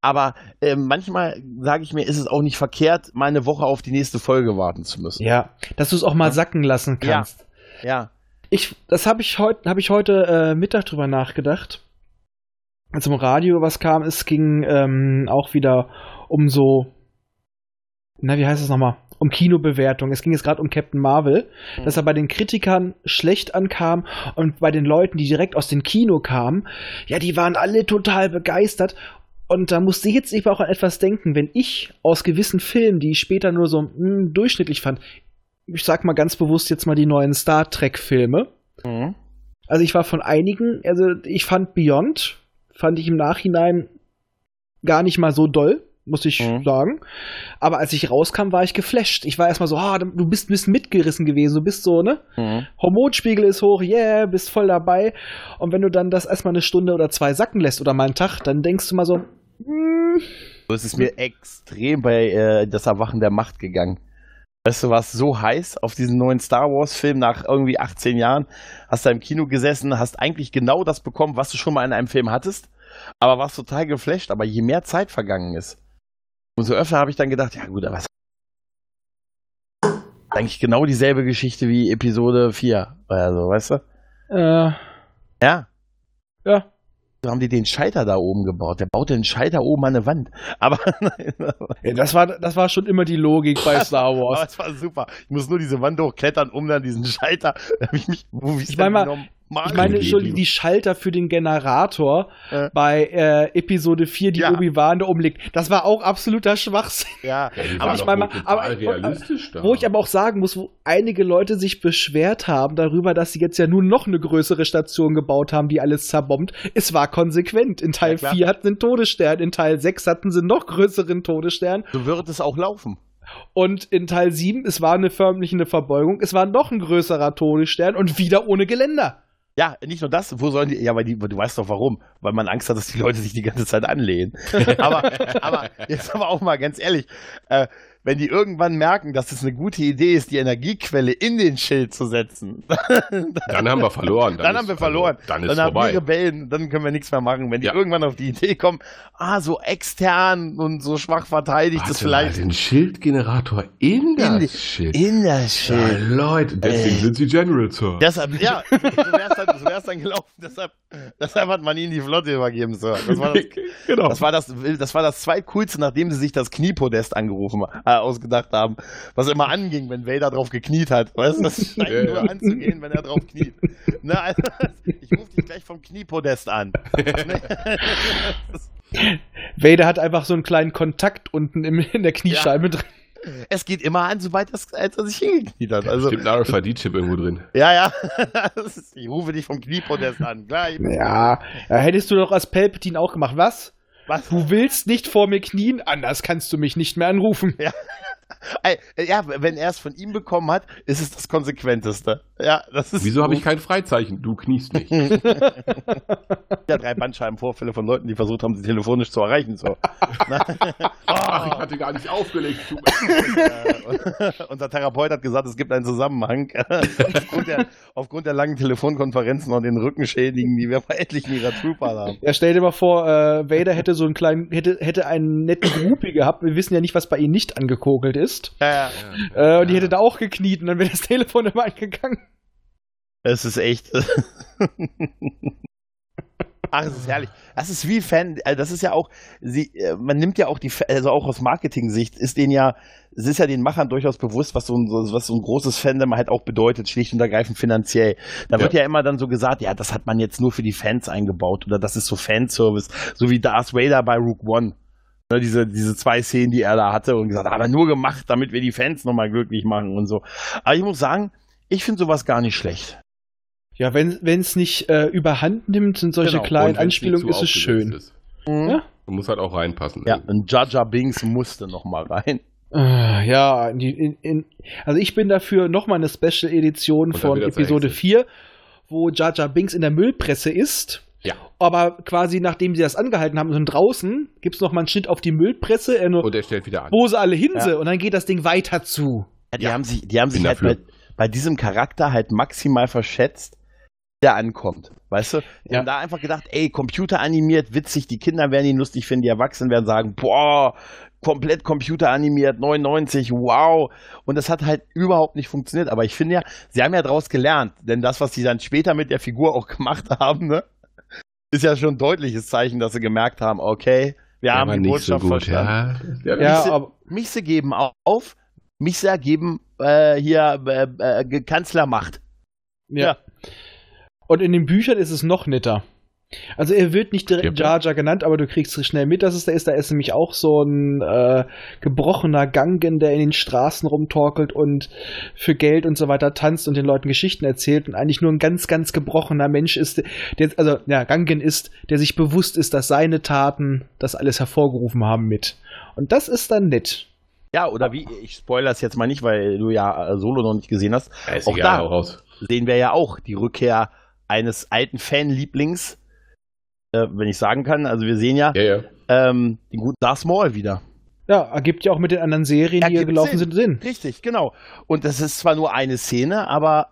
Aber äh, manchmal sage ich mir, ist es auch nicht verkehrt, mal eine Woche auf die nächste Folge warten zu müssen. Ja, dass du es auch mal sacken lassen Ja. kannst. Ja. Ich, das habe ich heute, habe ich heute äh, Mittag drüber nachgedacht. Im Radio was kam, es ging ähm, auch wieder um so, na wie heißt es nochmal, um Kinobewertung. Es ging jetzt gerade um Captain Marvel, Mhm. dass er bei den Kritikern schlecht ankam und bei den Leuten, die direkt aus dem Kino kamen, ja, die waren alle total begeistert. Und da musste ich jetzt eben auch an etwas denken, wenn ich aus gewissen Filmen, die ich später nur so mh, durchschnittlich fand, ich sag mal ganz bewusst jetzt mal die neuen Star Trek-Filme. Mhm. Also ich war von einigen, also ich fand Beyond, fand ich im Nachhinein gar nicht mal so doll, muss ich Mhm. sagen. Aber als ich rauskam, war ich geflasht. Ich war erstmal so, ah, du bist, bist mitgerissen gewesen, du bist so, ne? Mhm. Hormonspiegel ist hoch, yeah, bist voll dabei. Und wenn du dann das erstmal eine Stunde oder zwei sacken lässt oder mal einen Tag, dann denkst du mal so, hm, So ist es mir extrem bei äh, das Erwachen der Macht gegangen. Weißt du, warst so heiß auf diesen neuen Star Wars-Film nach irgendwie 18 Jahren, hast da im Kino gesessen, hast eigentlich genau das bekommen, was du schon mal in einem Film hattest, aber warst total geflasht. Aber je mehr Zeit vergangen ist, umso öfter habe ich dann gedacht, ja gut, aber was eigentlich genau dieselbe Geschichte wie Episode 4 oder so, weißt du? äh, Ja. ja. Haben die den Scheiter da oben gebaut. Der baut den Scheiter oben an eine Wand. Aber Ja, Das war, das war schon immer die Logik bei Star Aber Wars. es war super. Ich muss nur diese Wand hochklettern, um dann diesen Schalter. Da ich mich, wo ich Ich mal, Ich meine schon die- Schalter für den Generator Äh. bei äh, Episode 4, die Ja. Obi-Wan da umlegt. Das war auch absoluter Schwachsinn. ja, Ja, Aber ich meine aber-. Wo ich aber auch sagen muss, wo einige Leute sich beschwert haben darüber, dass sie jetzt ja nun noch eine größere Station gebaut haben, die alles zerbombt. Es war konsequent. In Teil Ja, klar. 4 hatten sie einen Todesstern, in Teil 6 hatten sie einen noch größeren Todesstern so wird es auch laufen. und in Teil 7, es war eine förmliche eine Verbeugung, es war noch ein größerer Todesstern und wieder ohne Geländer. Ja, nicht nur das, wo sollen die, ja, weil die, du weißt doch warum, weil man Angst hat, dass die Leute sich die ganze Zeit anlehnen. aber, aber, jetzt aber auch mal ganz ehrlich, äh, wenn die irgendwann merken, dass es eine gute Idee ist, die Energiequelle in den Schild zu setzen, Dann haben wir verloren. dann, ist- haben wir verloren. Also, dann ist haben vorbei. wir Rebellen, dann können wir nichts mehr machen. Wenn die Ja. irgendwann auf die Idee kommen, ah, so extern und so schwach verteidigt, das Warte mal, vielleicht den Schildgenerator in das in, die, Schild. in das ja, Schild. Leute, deswegen Ey. sind sie General, Sir. Deshalb, ja, so wär's dann, so wär's dann gelaufen. Deshalb, deshalb hat man ihnen die Flotte übergeben, Sir. Das war das, genau. das war das, das war das zweitcoolste, nachdem sie sich das Kniepodest angerufen, äh, ausgedacht haben, was immer anging, wenn Vader drauf gekniet hat. Weißt du, das scheint Ja, nur ja. anzugehen, wenn er drauf kniet. Ne, also, ich rufe dich gleich vom Kniepodest an. Vader hat einfach so einen kleinen Kontakt unten im, in der Kniescheibe drin. es geht immer an, sobald das, als er sich hingekniet hat. Da Also, stimmt ein RFID-Chip irgendwo drin. ja, ja. Ist- Ich rufe dich vom Kniepodest an. Gleich. Ja, ja, hättest du doch als Palpatine auch gemacht. Was? Was? Du willst nicht vor mir knien? Anders kannst du mich nicht mehr anrufen. Ey, Ja, wenn er es von ihm bekommen hat, ist es das Konsequenteste. Ja, das ist. Wieso habe ich kein Freizeichen? Du kniest nicht. ja drei Bandscheibenvorfälle von Leuten, die versucht haben, sie telefonisch zu erreichen. So. Ach, ich hatte gar nicht aufgelegt. Unser Therapeut hat gesagt, es gibt einen Zusammenhang aufgrund, der, aufgrund der langen Telefonkonferenzen und den Rückenschädigen, die wir bei etlichen ihrer Trooper haben. Ja, stell dir mal vor, äh, Vader hätte so einen kleinen, hätte, hätte einen netten Groupie gehabt. Wir wissen ja nicht, was bei ihm nicht angekokelt ist. Ja, ja. Äh, und die hätte da auch gekniet und dann wäre das Telefon immer angegangen. Es ist echt. Ach, es ist herrlich. Das ist wie Fan, äh, das ist ja auch, sie, äh, man nimmt ja auch die, also auch aus Marketing-Sicht, ist denen ja, es ist ja den Machern durchaus bewusst, was so ein, so- was so ein großes Fandom halt auch bedeutet, schlicht und ergreifend finanziell. Da wird ja immer dann so gesagt, ja, das hat man jetzt nur für die Fans eingebaut oder das ist so Fanservice, so wie Darth Vader bei Rook One. Ne, diese, diese zwei Szenen, die er da hatte und gesagt, hat er nur gemacht, damit wir die Fans nochmal glücklich machen und so. Aber ich muss sagen, ich finde sowas gar nicht schlecht. Ja, wenn es nicht äh, überhand nimmt in solche Genau. kleinen Anspielungen, ist es schön. Ist. Ja? Man muss halt auch reinpassen. Ja, und Jaja Binks musste nochmal rein. Äh, ja, in, in, in, also ich bin dafür nochmal eine Special Edition von Episode Hexe. 4, wo Jar Binks in der Müllpresse ist. Ja. Aber quasi nachdem sie das angehalten haben, und draußen gibt es nochmal einen Schnitt auf die Müllpresse, äh, Und er stellt wieder an. wo sie alle hin Ja. sind und dann geht das Ding weiter zu. Ja, die Ja, haben sich, die haben sich halt bei, bei diesem Charakter halt maximal verschätzt, der ankommt. Weißt du? Die Ja. haben da einfach gedacht, ey, computeranimiert, witzig, die Kinder werden ihn lustig finden, die Erwachsenen werden sagen, boah, komplett computeranimiert, 99, wow. Und das hat halt überhaupt nicht funktioniert. Aber ich finde ja, sie haben ja daraus gelernt, denn das, was sie dann später mit der Figur auch gemacht haben, ne, ist ja schon ein deutliches Zeichen, dass sie gemerkt haben, okay, wir haben die nicht so Botschaft gut, verstanden. ja. Ja, Mixe- aber Mixe geben auf, Mixe geben äh, hier äh, äh, Kanzlermacht. ja. Ja. Und in den Büchern ist es noch netter. Also er wird nicht direkt. Jar Jar genannt, aber du kriegst schnell mit, dass es da ist. Da ist nämlich auch so ein äh, gebrochener Gangen, der in den Straßen rumtorkelt und für Geld und so weiter tanzt und den Leuten Geschichten erzählt und eigentlich nur ein ganz, ganz gebrochener Mensch ist, der, also ja, Gangen ist, der sich bewusst ist, dass seine Taten das alles hervorgerufen haben mit. Und das ist dann nett. Ja, oder wie, ich spoilere es jetzt mal nicht, weil du ja äh, Solo noch nicht gesehen hast. Ja, ist Auch egal, da. raus. Sehen wir ja auch die Rückkehr eines alten Fanlieblings, äh, wenn ich sagen kann. Also wir sehen ja, Ja, ja. ähm, den guten Darth Maul wieder. Ja, ergibt ja auch mit den anderen Serien, die hier Ergibt gelaufen Sinn. sind, Sinn. Richtig, genau. Und das ist zwar nur eine Szene, aber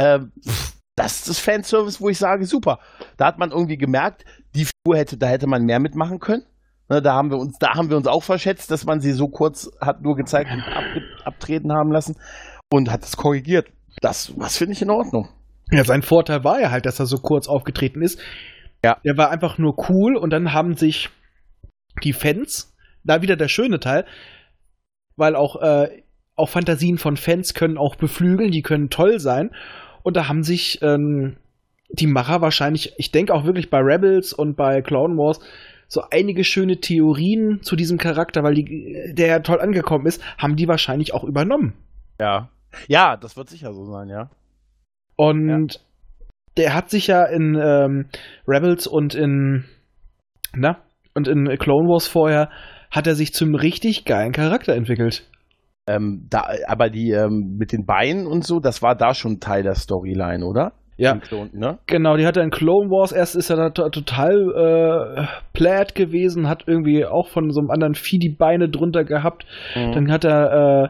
ähm, pff, das ist das Fanservice, wo ich sage, super. Da hat man irgendwie gemerkt, die Figur hätte, da hätte man mehr mitmachen können. Ne, da haben wir uns, da haben wir uns auch verschätzt, dass man sie so kurz hat nur gezeigt und abge abtreten haben lassen und hat es korrigiert. Das, was finde ich in Ordnung. Ja, sein Vorteil war ja halt, dass er so kurz aufgetreten ist. Ja. Der war einfach nur cool und dann haben sich die Fans, da wieder der schöne Teil, weil auch, äh, auch Fantasien von Fans können auch beflügeln, die können toll sein. Und da haben sich ähm, die Macher wahrscheinlich, ich denke auch wirklich bei Rebels und bei Clone Wars, so einige schöne Theorien zu diesem Charakter, weil die, der ja toll angekommen ist, haben die wahrscheinlich auch übernommen. Ja. Ja, das wird sicher so sein, ja. Und der hat sich ja in ähm, Rebels und in na und in Clone Wars vorher hat er sich zum richtig geilen Charakter entwickelt. Ähm, da, aber die ähm, mit den Beinen und so, das war da schon Teil der Storyline, oder? Ja, Klon, ne? genau. Die hat er in Clone Wars erst ist er da to total äh, platt gewesen, hat irgendwie auch von so einem anderen Vieh die Beine drunter gehabt. Mhm. Dann hat er äh,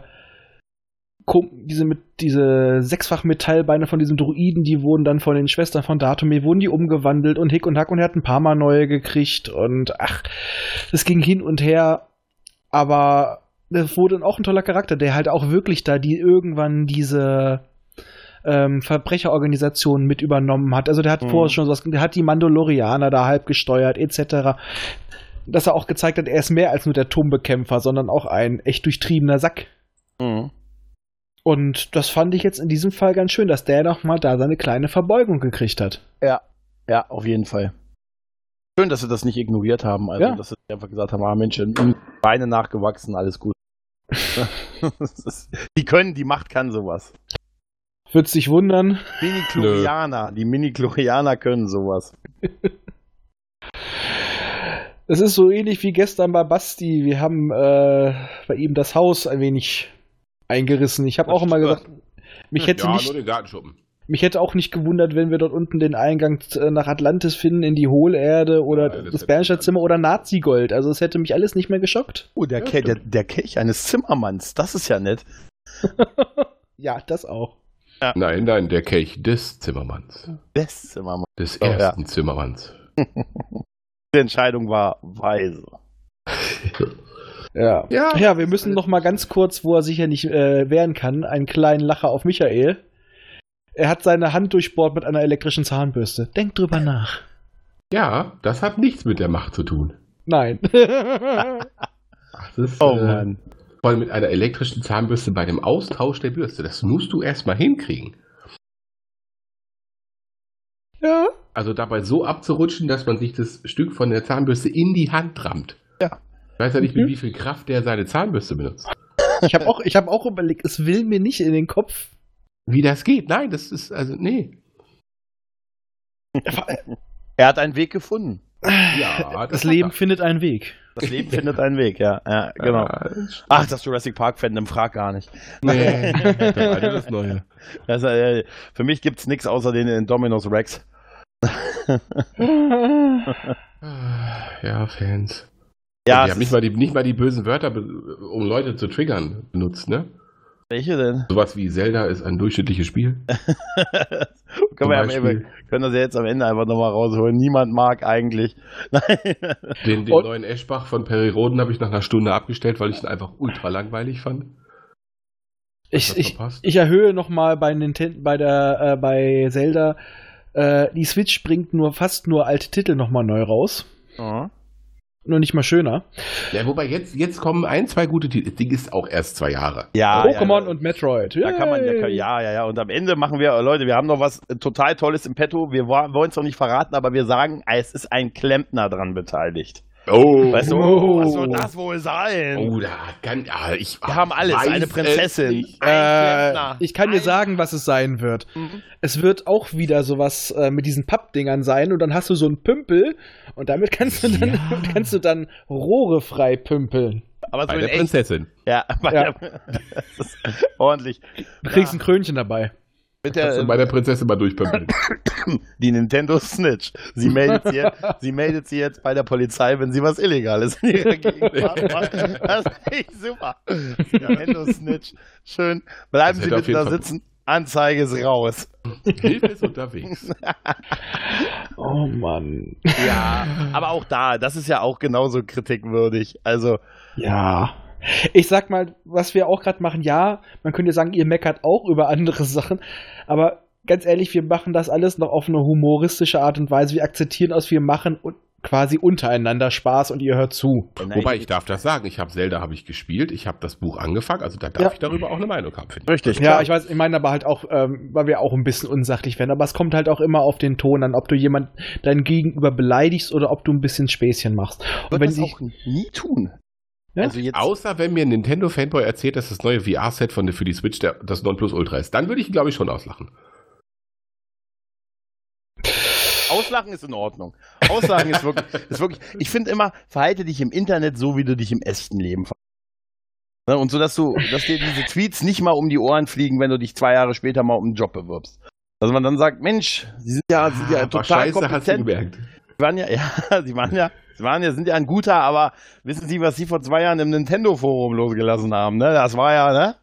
diese mit diese sechsfach Metallbeine von diesen Druiden, die wurden dann von den Schwestern von Datumé wurden die umgewandelt und Hick und Hack und er hat ein paar Mal neue gekriegt und ach, das ging hin und her, aber das wurde dann auch ein toller Charakter, der halt auch wirklich da die irgendwann diese ähm, Verbrecherorganisation mit übernommen hat. Also der hat Mhm. vorher schon sowas, der hat die Mandalorianer da halb gesteuert etc. Dass er auch gezeigt hat, er ist mehr als nur der Turmbekämpfer, sondern auch ein echt durchtriebener Sack. Mhm. Und das fand ich jetzt in diesem Fall ganz schön, dass der noch mal da seine kleine Verbeugung gekriegt hat. Ja, ja, auf jeden Fall. Schön, dass sie das nicht ignoriert haben. Also, Ja. dass sie einfach gesagt haben, ah Mensch, Beine nachgewachsen, alles gut. Ist- die können, die Macht kann sowas. Würdest dich wundern. Mini-Chlorianer, die Mini-Chlorianer können sowas. Es ist so ähnlich wie gestern bei Basti. Wir haben äh, bei ihm das Haus ein wenig eingerissen. Ich habe auch immer gesagt, mich hätte, ja, nicht, nur den Gartenschuppen. mich hätte auch nicht gewundert, wenn wir dort unten den Eingang äh, nach Atlantis finden, in die Hohlerde oder Ja, das das Bernscher Zimmer oder Nazi-Gold. Also es hätte mich alles nicht mehr geschockt. Oh, der, Ja, Ke der, der Kelch eines Zimmermanns, das ist ja nett. Ja, das auch. Nein, nein, der Kelch des Zimmermanns. Des Zimmermanns. Des Oh, ja. ersten Zimmermanns. Die Entscheidung war weise. Ja. Ja. Ja, wir müssen noch mal ganz kurz, wo er sicher nicht äh, wehren kann, einen kleinen Lacher auf Michael. Er hat seine Hand durchbohrt mit einer elektrischen Zahnbürste. Denk drüber nach. Ja, das hat nichts mit der Macht zu tun. Nein. Ach, das ist, Oh äh, Mann. Vor allem mit einer elektrischen Zahnbürste bei dem Austausch der Bürste. Das musst du erstmal hinkriegen. ja. Also dabei so abzurutschen, dass man sich das Stück von der Zahnbürste in die Hand rammt. Ich weiß ja nicht, mit wie viel Kraft der seine Zahnbürste benutzt. Ich habe auch, ich hab auch überlegt, es will mir nicht in den Kopf. Wie das geht? Nein, das ist, also, nee. Er hat einen Weg gefunden. Ja, Das hat Leben er. findet einen Weg. Das Leben findet einen Weg, ja. ja genau. Das Ach, das Jurassic Park-Fandom frag gar nicht. Nee, das alte das Neue. Das, äh, für mich gibt's nichts außer den Indominus Rex. Ja, Fans. Ja, die haben nicht mal, die, nicht mal die bösen Wörter, um Leute zu triggern, benutzt, ne? welche denn? Sowas wie Zelda ist ein durchschnittliches Spiel. können, wir Beispiel. Ende, können das ja jetzt am Ende einfach nochmal rausholen. Niemand mag eigentlich. Nein. Den, den Und- neuen Eschbach von Perry Roden habe ich nach einer Stunde abgestellt, weil ich ihn einfach ultra langweilig fand. Ich, ich, ich erhöhe nochmal bei Nintendo, bei der, äh, bei Zelda, äh, die Switch bringt nur fast nur alte Titel nochmal neu raus. Ja. Nur nicht mal schöner. Ja, wobei jetzt, jetzt kommen ein, zwei gute Titel. Das Ding ist auch erst zwei Jahre. Ja, Pokémon ja, und Metroid. Da kann man, kann, ja, ja, ja. Und am Ende machen wir, äh, Leute, wir haben noch was äh, total Tolles im Petto. Wir wollen es noch nicht verraten, aber wir sagen, es ist ein Klempner dran beteiligt. Oh, Weißt du, Oh. was soll das wohl sein? oh da kann, ja, ich Wir haben alles, weiß eine es Prinzessin, Äh, ich kann dir sagen, was es sein wird. Mhm. Es wird auch wieder sowas äh, mit diesen Pappdingern sein und dann hast du so einen Pümpel und damit kannst du dann, Ja. kannst du dann Rohre frei pümpeln. Aber Bei der echt. Prinzessin. Ja, bei Ja. Der, das ist ordentlich. Du kriegst Ja. ein Krönchen dabei. Mit du der, bei der Prinzessin mal durchpömpeln. die Nintendo Snitch. Sie meldet, sie, sie meldet sie jetzt bei der Polizei, wenn sie was Illegales in ihrer Gegenwart macht. Das ist echt super. Nintendo Snitch. Schön. Bleiben Das Sie bitte da Fall- sitzen. Anzeige ist raus. Hilfe ist unterwegs. Oh Mann. Ja, aber auch da, das ist ja auch genauso kritikwürdig. Also, Ja. Ich sag mal, was wir auch gerade machen, ja, man könnte sagen, ihr meckert auch über andere Sachen, aber ganz ehrlich, wir machen das alles noch auf eine humoristische Art und Weise. Wir akzeptieren aus, wir machen un quasi untereinander Spaß und ihr hört zu. Wobei ich darf das sagen, ich habe Zelda habe ich gespielt, ich habe das Buch angefangen, also da darf Ja. ich darüber auch eine Meinung haben, finde ich. Richtig, Ja, ich weiß, ich meine aber halt auch, ähm, weil wir auch ein bisschen unsachlich werden, aber es kommt halt auch immer auf den Ton an, ob du jemand dein Gegenüber beleidigst oder ob du ein bisschen Späßchen machst. Ich Und wenn das ich, auch nie tun. Ja? Also jetzt, Außer wenn mir ein Nintendo-Fanboy erzählt, dass das neue VR-Set von der für die Switch der, das Nonplusultra ist, dann würde ich ihn, glaube ich, schon auslachen. Auslachen ist in Ordnung. Auslachen ist wirklich, ist wirklich ich finde immer, verhalte dich im Internet so, wie du dich im echten Leben verhältst. Ne, Und so, dass du, dass dir diese Tweets nicht mal um die Ohren fliegen, wenn du dich zwei Jahre später mal um einen Job bewirbst. Also man dann sagt, Mensch, sie sind ja, sind ja Ah, total Scheiße, hast du kompetent. Sie waren ja, ja, sie waren ja, sie waren ja, sind ja ein guter, aber wissen Sie, was Sie vor zwei Jahren im Nintendo-Forum losgelassen haben, ne? Das war ja, ne?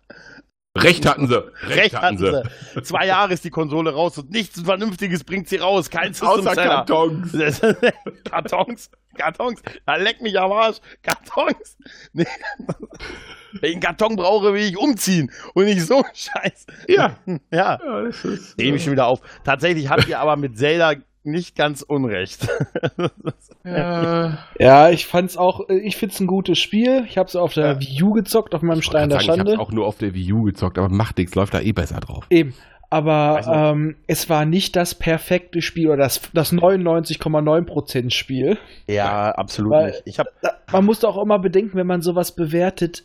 Recht hatten sie. Recht hatten sie. Zwei Jahre ist die Konsole raus und nichts Vernünftiges bringt sie raus. Kein System Außer Seller. Kartons. Kartons. Kartons. Da leck mich am Arsch. Kartons. Nee. Wenn ich einen Karton brauche, will ich umziehen. Und nicht so ein Scheiß. Ja. Ja. ja das ist, Nehme ich schon wieder auf. Tatsächlich habt ihr aber mit Zelda nicht ganz unrecht. ja. ja, ich fand's auch, äh, ich find's ein gutes Spiel. Ich hab's auf der Ja. Wii U gezockt, auf meinem Ich Stein der sagen, ich Schande. hab's auch nur auf der Wii U gezockt, aber macht nichts, läuft da eh besser drauf. Eben. Aber ähm, es war nicht das perfekte Spiel oder das, das 99,9% Spiel. ja, absolut Weil- nicht. Ich hab, Da- Man muss doch auch immer bedenken, wenn man sowas bewertet,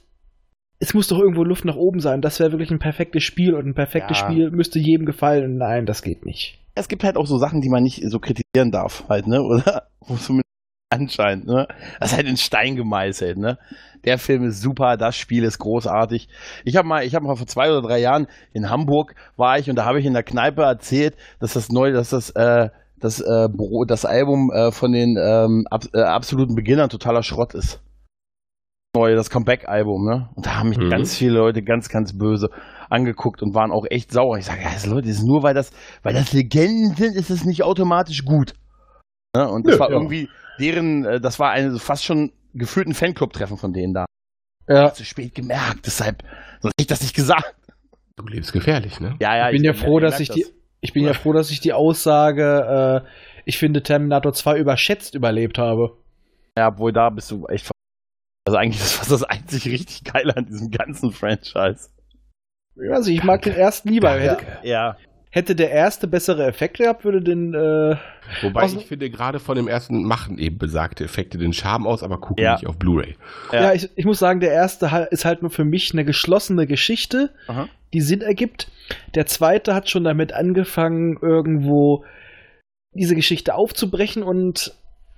es muss doch irgendwo Luft nach oben sein. Das wäre wirklich ein perfektes Spiel und ein perfektes Ja. Spiel müsste jedem gefallen. Nein, das geht nicht. Es gibt halt auch so Sachen, die man nicht so kritisieren darf, halt, ne? Oder wo zumindest anscheinend, ne? Das ist halt in Stein gemeißelt, ne? Der Film ist super, das Spiel ist großartig. Ich habe mal, ich habe mal vor zwei oder drei Jahren in Hamburg war ich und da habe ich in der Kneipe erzählt, dass das neu, dass das äh, das äh, das Album äh, von den ähm, ab, äh, absoluten Beginnern totaler Schrott ist. Neu, das Comeback-Album, ne? Und da haben mich Mhm. ganz viele Leute ganz, ganz böse angeguckt und waren auch echt sauer. Ich sage, ja, das, Leute, das ist nur weil das, weil das Legenden sind, ist es nicht automatisch gut. Ne? Und das Nö, war ja. irgendwie deren, äh, das war eine fast schon gefühlten Fanclub-Treffen von denen da. Ja. Zu spät gemerkt, deshalb, sonst hätte ich das nicht gesagt. Du lebst gefährlich, ne? Ja, ja, ich bin ja froh, dass ich die, ich bin ja froh, dass ich die Aussage, äh, ich finde Terminator 2 überschätzt überlebt habe. Ja, obwohl da bist du echt ver- Also eigentlich ist das fast das einzig richtig Geile an diesem ganzen Franchise. Also ich mag den ersten lieber. Danke. Hätte, Ja. hätte der erste bessere Effekte gehabt, würde den. Äh, Wobei ich finde, gerade von dem ersten machen eben besagte Effekte den Charme aus, aber gucken Ja. nicht auf Blu-ray. ja, Ja. ich, ich muss sagen, der erste ist halt nur für mich eine geschlossene Geschichte, Aha. die Sinn ergibt. Der zweite hat schon damit angefangen, irgendwo diese Geschichte aufzubrechen und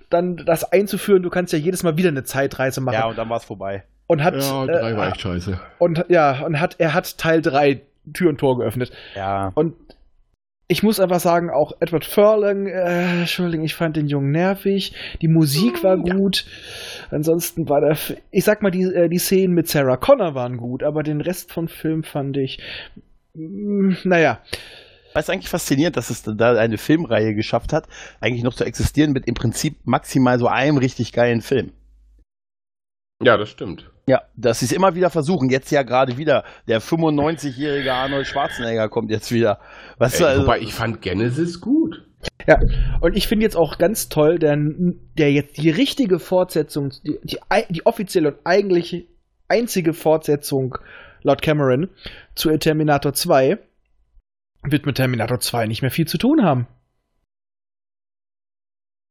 dann das einzuführen. Du kannst ja jedes Mal wieder eine Zeitreise machen. Ja, und dann war es vorbei. Und hat Ja, drei äh, war echt scheiße. und ja und hat er hat Teil 3 Tür und Tor geöffnet. Ja. Und ich muss einfach sagen, auch Edward Furlong, äh, Entschuldigung, ich fand den Jungen nervig. Die Musik war gut. Ansonsten war der, ich sag mal, die, äh, die Szenen mit Sarah Connor waren gut, aber den Rest vom Film fand ich, mm, naja, du eigentlich faszinierend, dass es da eine Filmreihe geschafft hat, eigentlich noch zu existieren mit im Prinzip maximal so einem richtig geilen Film. Ja, das stimmt. Ja, dass sie es immer wieder versuchen. Jetzt ja gerade wieder. Der 95-jährige Arnold Schwarzenegger kommt jetzt wieder. Weißt du, Ey, also, wobei ich fand Genesis gut. Ja, und ich finde jetzt auch ganz toll, der, der jetzt die richtige Fortsetzung, die, die, die offizielle und eigentlich einzige Fortsetzung laut Cameron zu Terminator 2 wird mit Terminator 2 nicht mehr viel zu tun haben.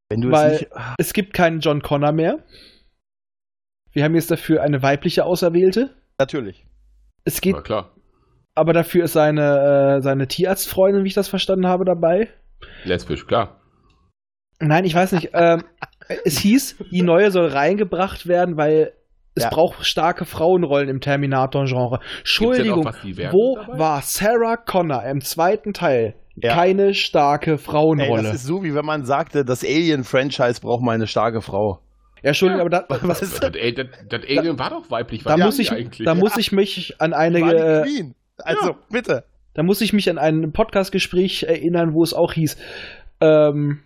wenn du weil- es nicht. Es gibt keinen John Connor mehr. Wir haben jetzt dafür eine weibliche Auserwählte. Natürlich. Es geht, Na klar. aber dafür ist seine, äh, seine Tierarztfreundin, wie ich das verstanden habe, dabei. Lesbisch, klar. Nein, ich weiß nicht. ähm, es hieß, die neue soll reingebracht werden, weil es Ja. braucht starke Frauenrollen im Terminator-Genre. Entschuldigung, wo dabei? war Sarah Connor im zweiten Teil? Ja. Keine starke Ey, Frauenrolle. das ist so, wie wenn man sagte, das Alien-Franchise braucht mal eine starke Frau. Ja, Entschuldigung, aber da, Was ist Das, ey, das, das Alien war doch weiblich. da, was muss ich, eigentlich? da muss ich mich an eine, War die äh, Queen. Also, bitte. Da muss ich mich an ein Podcast-Gespräch erinnern, wo es auch hieß, ähm,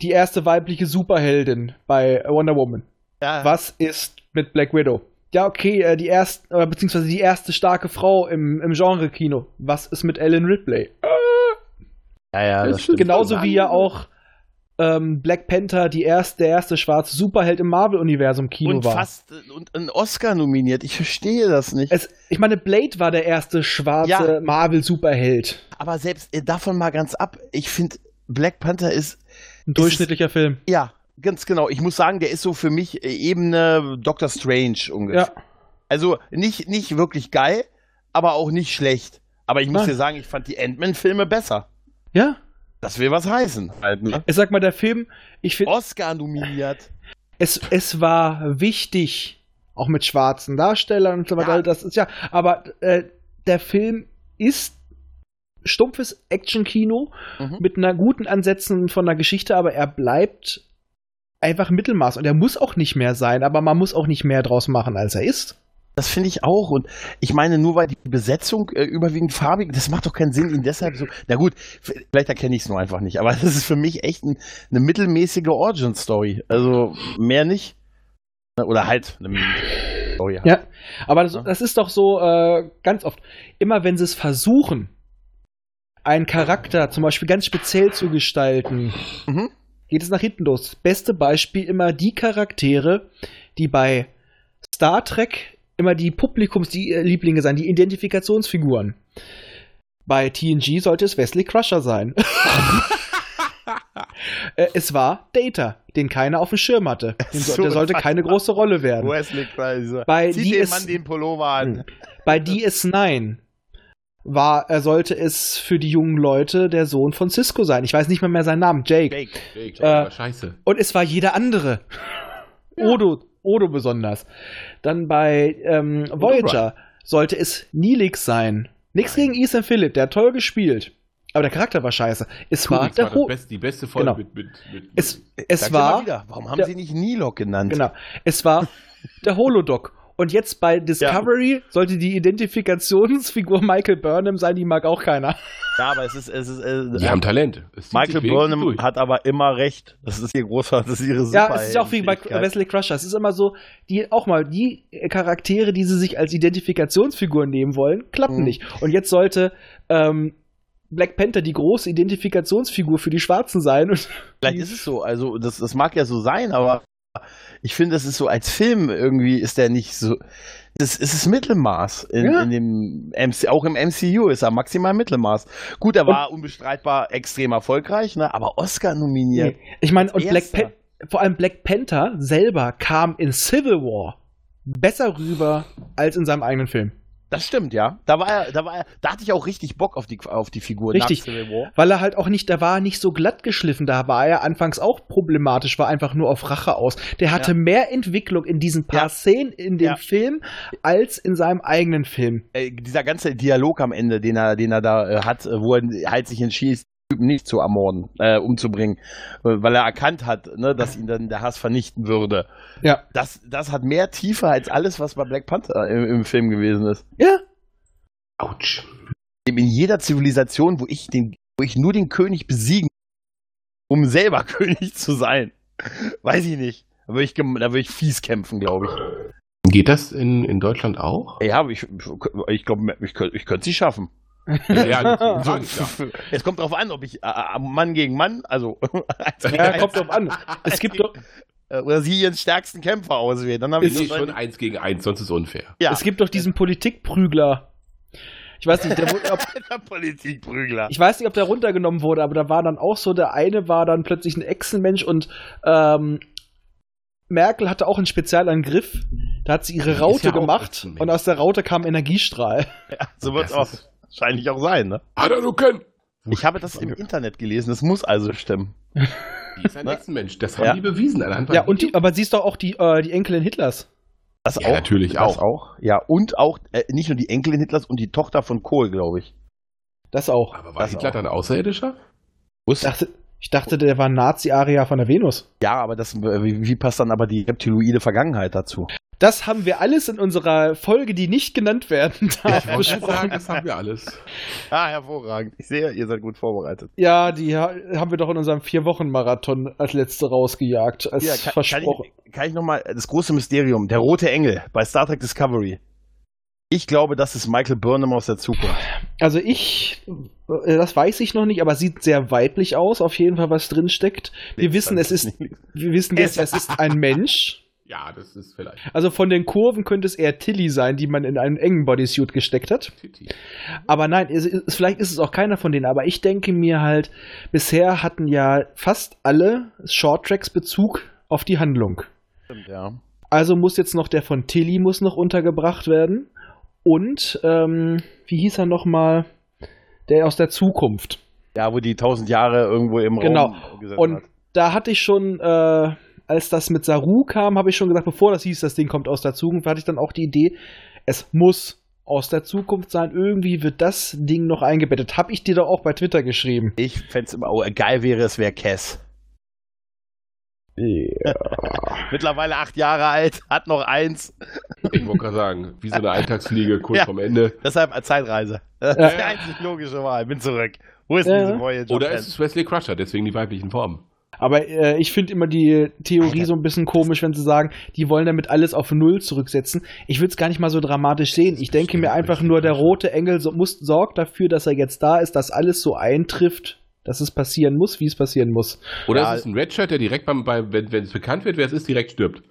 die erste weibliche Superheldin bei Wonder Woman. Ja. Was ist mit Black Widow? Ja, okay, äh, die erste, äh, beziehungsweise die erste starke Frau im, im Genre-Kino. Was ist mit Ellen Ripley? Ja, ja, das Das stimmt. Genauso wie ja auch ähm, Black Panther die erste, der erste schwarze Superheld im Marvel-Universum-Kino Und war. fast äh, und einen Oscar nominiert. Ich verstehe das nicht. Es, ich meine, Blade war der erste schwarze Ja. Marvel-Superheld. Aber selbst äh, davon mal ganz ab, ich finde, Black Panther ist, Ein durchschnittlicher Film. ja, ganz genau. Ich muss sagen, der ist so für mich äh, Ebene Doctor Strange ungefähr. Ja. Also nicht, nicht wirklich geil, aber auch nicht schlecht. Aber ich muss Nein. dir sagen, ich fand die Ant-Man-Filme besser. Ja. Das will was heißen. Halt, ne? Ich sag mal, der Film, ich finde, Oscar nominiert. es, es war wichtig, auch mit schwarzen Darstellern und so weiter, Ja. das ist ja, aber äh, der Film ist stumpfes Actionkino Mhm. mit einer guten Ansätzen von der Geschichte, aber er bleibt einfach Mittelmaß und er muss auch nicht mehr sein, aber man muss auch nicht mehr draus machen, als er ist. Das finde ich auch. Und ich meine, nur weil die Besetzung äh, überwiegend farbig, das macht doch keinen Sinn, ihn deshalb so. Na gut, vielleicht erkenne ich es nur einfach nicht, aber das ist für mich echt ein, eine mittelmäßige Origin-Story. Also mehr nicht. Oder halt eine Story. Ja, aber das, das ist doch so äh, ganz oft. Immer wenn sie es versuchen, einen Charakter zum Beispiel ganz speziell zu gestalten, Mhm. geht es nach hinten los. Beste Beispiel immer die Charaktere, die bei Star Trek immer die Publikumslieblinge sein, die Identifikationsfiguren. Bei TNG sollte es Wesley Crusher sein. Äh, es war Data, den keiner auf dem Schirm hatte. Den so, der sollte keine große Rolle werden. Wesley Price. Bei Zieh die dem ist- Mann den Pullover an. Bei DS9 war, er sollte es für die jungen Leute der Sohn von Cisco sein. Ich weiß nicht mehr, mehr seinen Namen, Jake. Jake. Jake, Äh, war scheiße. Und es war jeder andere. Odo, Odo besonders. Dann bei ähm, Voyager sollte es Neelix sein. Nichts gegen Ethan Phillip, der hat toll gespielt. Aber der Charakter war scheiße. Es war der war Beste, die beste Folge Genau. mit, mit, mit es, es war wieder, warum haben der- sie nicht Nilok genannt? genau, es war der Holodoc. Und jetzt bei Discovery sollte die Identifikationsfigur Michael Burnham sein, die mag auch keiner. Ja, aber es ist, es ist, äh, Die haben Talent. Es Michael Burnham durch. hat aber immer recht. Das ist ihr großer, das ist ihre Ja, es ist auch wie bei. Wesley Crusher. Es ist immer so, die auch mal die Charaktere, die sie sich als Identifikationsfigur nehmen wollen, klappen Mhm. nicht. Und jetzt sollte ähm, Black Panther die große Identifikationsfigur für die Schwarzen sein. Und Vielleicht ist es so, also das, das mag ja so sein, aber ich finde, das ist so als Film irgendwie ist der nicht so. Das ist das Mittelmaß in, Ja. in dem MC, auch im MCU ist er maximal Mittelmaß. Gut, er war unbestreitbar extrem erfolgreich, ne? Aber Oscar nominiert. Nee. Ich meine, und Black Erster. Pan vor allem Black Panther selber kam in Civil War besser rüber als in seinem eigenen Film. Das stimmt, ja. Da war er, da war er, da hatte ich auch richtig Bock auf die, auf die Figur Richtig. Weil er halt auch nicht, da war er nicht so glatt geschliffen, da war er anfangs auch problematisch, war einfach nur auf Rache aus. Der hatte Ja. mehr Entwicklung in diesen paar Ja. Szenen in dem Ja. Film als in seinem eigenen Film. Äh, dieser ganze Dialog am Ende, den er, den er da äh, hat, äh, wo er halt sich entschließt, Typen nicht zu ermorden, äh, umzubringen, äh, weil er erkannt hat, ne, dass ihn dann der Hass vernichten würde. Ja. Das, das hat mehr Tiefe als alles, was bei Black Panther im, im Film gewesen ist. Ja. Autsch. In jeder Zivilisation, wo ich den, wo ich nur den König besiegen, um selber König zu sein, weiß ich nicht. Da würde ich, da würde ich fies kämpfen, glaube ich. Geht das in, in Deutschland auch? Ja, aber ich, ich glaube, ich, könnte- ich könnte sie schaffen. Ja, So, so, es kommt drauf an, ob ich äh, äh, Mann gegen Mann, also eins gegen Ja, eins, kommt drauf an. Es gibt doch, äh, oder sie ihren stärksten Kämpfer auswählen. Dann habe ich so schon eins gegen eins, sonst ist unfair. ja. es gibt doch diesen Politikprügler. Ich weiß nicht, der wurde, ob, der Politikprügler. ich weiß nicht, ob der runtergenommen wurde, aber da war dann auch so, der eine war dann plötzlich ein Echsenmensch und ähm, Merkel hatte auch einen Spezialangriff. Da hat sie ihre Raute ja gemacht und aus der Raute kam Energiestrahl. Ja, so wird es Das auch wahrscheinlich auch sein. Ne? Hadouken! Ich habe das im Internet gelesen. Das muss also stimmen. Die ist ein Ne? Hexenmensch. Das haben Ja. die bewiesen anhand von Ja, und die, aber sie ist doch auch die, äh, die Enkelin Hitlers. Das Ja, natürlich das auch. auch. Ja, und auch äh, nicht nur die Enkelin Hitlers und die Tochter von Kohl, glaube ich. Das auch. Aber war Das Hitler auch. dann Außerirdischer? Ich dachte, ich dachte der war Nazi-Aria von der Venus. Ja, aber das, äh, wie, wie passt dann aber die reptiloide Vergangenheit dazu? Das haben wir alles in unserer Folge, die nicht genannt werden darf, Ich gerade sagen, besprochen. das haben wir alles. Ah, hervorragend. Ich sehe, ihr seid gut vorbereitet. Ja, die ha- haben wir doch in unserem Vier-Wochen-Marathon als letzte rausgejagt. Als Ja, kann, kann versprochen. ich, kann ich nochmal, das große Mysterium, der rote Engel bei Star Trek Discovery. Ich glaube, das ist Michael Burnham aus der Zukunft. Also ich, äh, das weiß ich noch nicht, aber sieht sehr weiblich aus, auf jeden Fall, was drin steckt. Wir wissen, es ist, wir wissen jetzt, es ist ein Mensch. Ja, das ist vielleicht Also von den Kurven könnte es eher Tilly sein, die man in einen engen Bodysuit gesteckt hat. Titi. Aber nein, es, es, vielleicht ist es auch keiner von denen. Aber ich denke mir halt, bisher hatten ja fast alle Shorttracks Bezug auf die Handlung. Stimmt, ja. Also muss jetzt noch der von Tilly muss noch untergebracht werden. Und, ähm, wie hieß er nochmal? Der aus der Zukunft. Ja, wo die tausend Jahre irgendwo im Genau. Raum gesessen Und hat. da hatte ich schon, äh, als das mit Saru kam, habe ich schon gesagt, bevor das hieß, das Ding kommt aus der Zukunft, hatte ich dann auch die Idee, es muss aus der Zukunft sein. Irgendwie wird das Ding noch eingebettet. Hab ich dir doch auch bei Twitter geschrieben. Ich fände es immer, oh, geil wäre es, wäre Cass. Mittlerweile acht Jahre alt, hat noch eins. Ich wollte gerade sagen, wie so eine Eintagsfliege kurz Ja. vom Ende. Deshalb als Zeitreise. Das Ja. ist die einzig logische Wahl. Bin zurück. Wo ist Ja. diese Voyager? Oder ist es Wesley Crusher, deswegen die weiblichen Formen. Aber äh, ich finde immer die Theorie Alter. so ein bisschen komisch, wenn sie sagen, die wollen damit alles auf Null zurücksetzen. Ich würde es gar nicht mal so dramatisch sehen. Ich denke mir einfach nur, der rote Engel so, muss, sorgt dafür, dass er jetzt da ist, dass alles so eintrifft, dass es passieren muss, wie es passieren muss. Oder Ja. ist es ein Redshirt, der direkt beim, beim wenn, wenn es bekannt wird, wer es ist, direkt stirbt.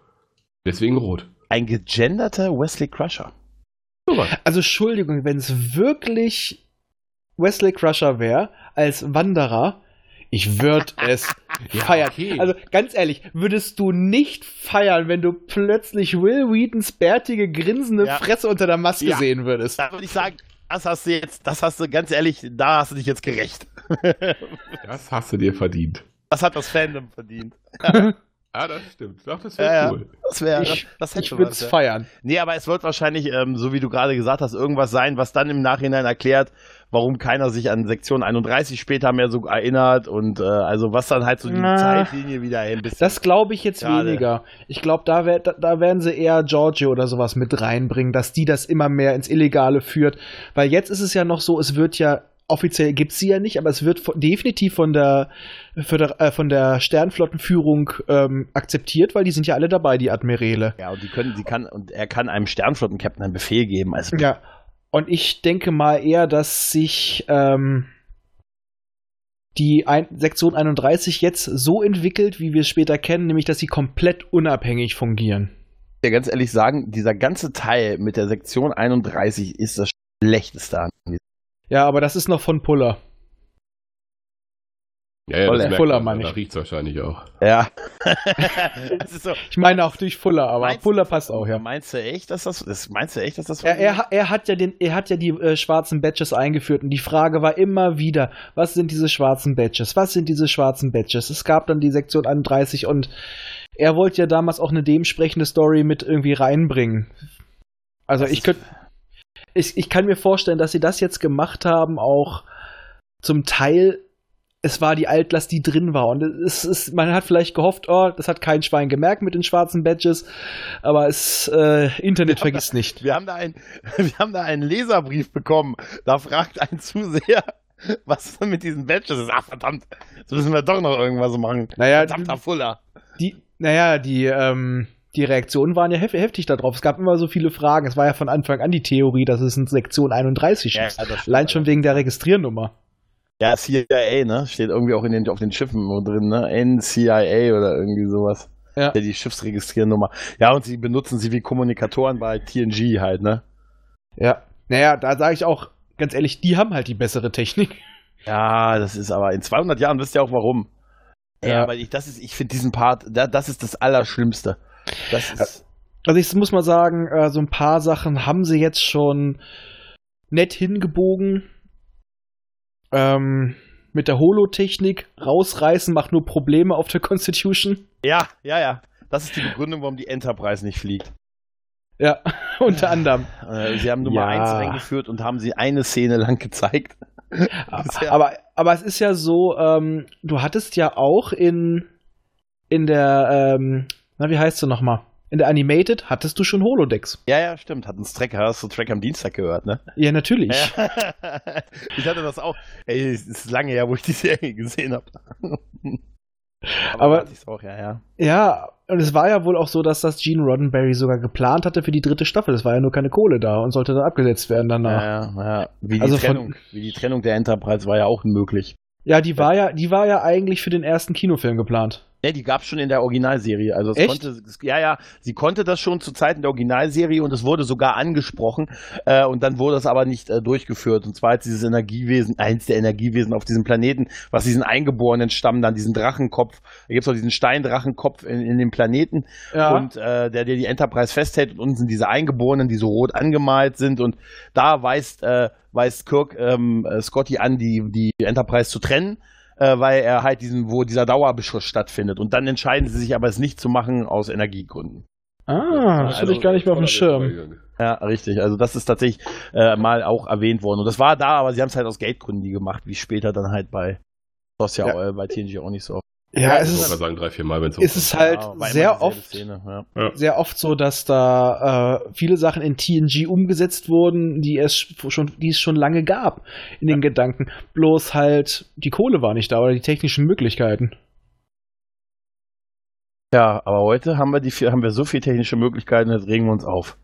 Deswegen rot. Ein gegenderter Wesley Crusher. Sowas. Also Entschuldigung, wenn es wirklich Wesley Crusher wäre als Wanderer, ich würde es Ja, feiern. okay. Also ganz ehrlich, würdest du nicht feiern, wenn du plötzlich Will Wheatons bärtige, grinsende Ja. Fresse unter der Maske Ja. sehen würdest? Da würde ich sagen, das hast du jetzt, das hast du ganz ehrlich, da hast du dich jetzt gerecht. Das hast du dir verdient. Das hat das Fandom verdient. Ah, das stimmt. Doch, das wäre Ja, ja. cool. Das wäre, Ich- das, das hätte Ich würde was, es ja. feiern. Nee, aber es wird wahrscheinlich, ähm, so wie du gerade gesagt hast, irgendwas sein, was dann im Nachhinein erklärt, warum keiner sich an Sektion 31 später mehr so erinnert und äh, also was dann halt so die Na. Zeitlinie wieder ein bisschen. Das glaube ich jetzt Schade. weniger. Ich glaube, da, wär, da, da werden sie eher Georgia oder sowas mit reinbringen, dass die das immer mehr ins Illegale führt. Weil jetzt ist es ja noch so, es wird ja, offiziell gibt sie ja nicht, aber es wird von, definitiv von der, für der, äh, von der Sternflottenführung ähm, akzeptiert, weil die sind ja alle dabei, die Admiräle. ja, und die können, die kann, und er kann einem Sternflottenkapitän einen Befehl geben. Also, Ja. Und ich denke mal eher, dass sich ähm, die ein Sektion 31 jetzt so entwickelt, wie wir es später kennen, nämlich dass sie komplett unabhängig fungieren. Ich ganz ehrlich sagen, dieser ganze Teil mit der Sektion 31 ist das schlechteste an. Ja, aber das ist noch von Puller. Ja, ja, Voll, das Fuller, man, meine ich. riecht's wahrscheinlich auch. Ja. das ist so. Ich meine auch durch Fuller, aber Meinst- Fuller passt auch, ja. Meinst du echt, dass das, das meinst du echt, dass das Er, er, er, hat ja den, er hat ja die äh, schwarzen Badges eingeführt und die Frage war immer wieder, was sind diese schwarzen Badges? Was sind diese schwarzen Badges? Es gab dann die Sektion 31 und er wollte ja damals auch eine dementsprechende Story mit irgendwie reinbringen. Also Das ich könnte, ich, ich kann mir vorstellen, dass sie das jetzt gemacht haben, auch zum Teil. Es war die Altlast, die drin war. Und es ist, man hat vielleicht gehofft, oh, das hat kein Schwein gemerkt mit den schwarzen Badges. Aber es, äh, Internet vergisst nicht. Wir haben da ein, wir haben da einen Leserbrief bekommen. Da fragt ein Zuseher, was denn mit diesen Badges ist. Ach verdammt, jetzt müssen wir doch noch irgendwas machen. Naja, Verdammter Fuller. die, naja, die, ähm, die Reaktionen waren ja hef heftig darauf. Es gab immer so viele Fragen. Es war ja von Anfang an die Theorie, dass es in Sektion 31 Ja, ist. stimmt, Allein schon wegen der Registriernummer. Ja, CIA, ne? Steht irgendwie auch in den, auf den Schiffen drin, ne? NCIA oder irgendwie sowas. Ja. Die Schiffsregistriernummer. Ja, und sie benutzen sie wie Kommunikatoren bei TNG halt, ne? Ja. Naja, da sage ich auch, ganz ehrlich, die haben halt die bessere Technik. Ja, das ist aber in 200 Jahren wisst ihr auch warum. Ja, aber ich, das ist, ich finde diesen Part, da, das ist das Allerschlimmste. Das ist, Also ich muss mal sagen, äh, so ein paar Sachen haben sie jetzt schon nett hingebogen. Ähm, mit der Holotechnik rausreißen macht nur Probleme auf der Constitution. ja, ja, ja. Das ist die Begründung, warum die Enterprise nicht fliegt. Ja, unter anderem. Äh, sie haben Nummer Ja. 1 eingeführt und haben sie eine Szene lang gezeigt. Bisher. Aber, aber es ist ja so, ähm, du hattest ja auch in, in der, ähm, na, wie heißt sie nochmal? In der Animated hattest du schon Holodecks. Ja, ja, stimmt. Hat ein Track, hast du Track am Dienstag gehört, ne? Ja, natürlich. Ja. ich hatte das auch. Ey, es ist lange her, wo ich die Serie gesehen habe. Aber- ich's auch, ja, ja. Ja, und es war ja wohl auch so, dass das Gene Roddenberry sogar geplant hatte für die dritte Staffel. Es war ja nur keine Kohle da und sollte dann abgesetzt werden danach. Ja, ja, ja. Wie, die Also von- Trennung, wie die Trennung der Enterprise war ja auch unmöglich. Ja, die war ja, die war ja eigentlich für den ersten Kinofilm geplant. Ja, die gab's schon in der Originalserie. Also es Echt? konnte, es- ja, ja, sie konnte das schon zu Zeiten der Originalserie und es wurde sogar angesprochen äh, und dann wurde es aber nicht äh, durchgeführt. Und zwar als dieses Energiewesen, eins der Energiewesen auf diesem Planeten, was diesen Eingeborenen stammen, dann diesen Drachenkopf, da gibt's auch diesen Steindrachenkopf in, in dem Planeten Ja. und äh, der, der die Enterprise festhält und unten sind diese Eingeborenen, die so rot angemalt sind und da weist, äh, weist Kirk ähm, äh, Scotty an, die, die Enterprise zu trennen äh, weil er halt diesen, wo dieser Dauerbeschuss stattfindet. Und dann entscheiden sie sich aber, es nicht zu machen aus Energiegründen. ah, das hatte Also ich gar nicht mehr auf dem Schirm. Ja, richtig. Also das ist tatsächlich äh, mal auch erwähnt worden. Und das war da, aber sie haben es halt aus Geldgründen nie gemacht, wie später dann halt bei das ja, Ja. Äh, bei TNG auch nicht so. Ja, es ist, sagen, drei, vier Mal, wenn es es ist halt Ja, sehr oft, Szene, ja. sehr oft so, dass da äh, viele Sachen in TNG umgesetzt wurden, die es schon, die es schon lange gab in den Gedanken. Bloß halt die Kohle war nicht da oder die technischen Möglichkeiten. ja, aber heute haben wir die haben wir so viele technische Möglichkeiten, jetzt regen wir uns auf.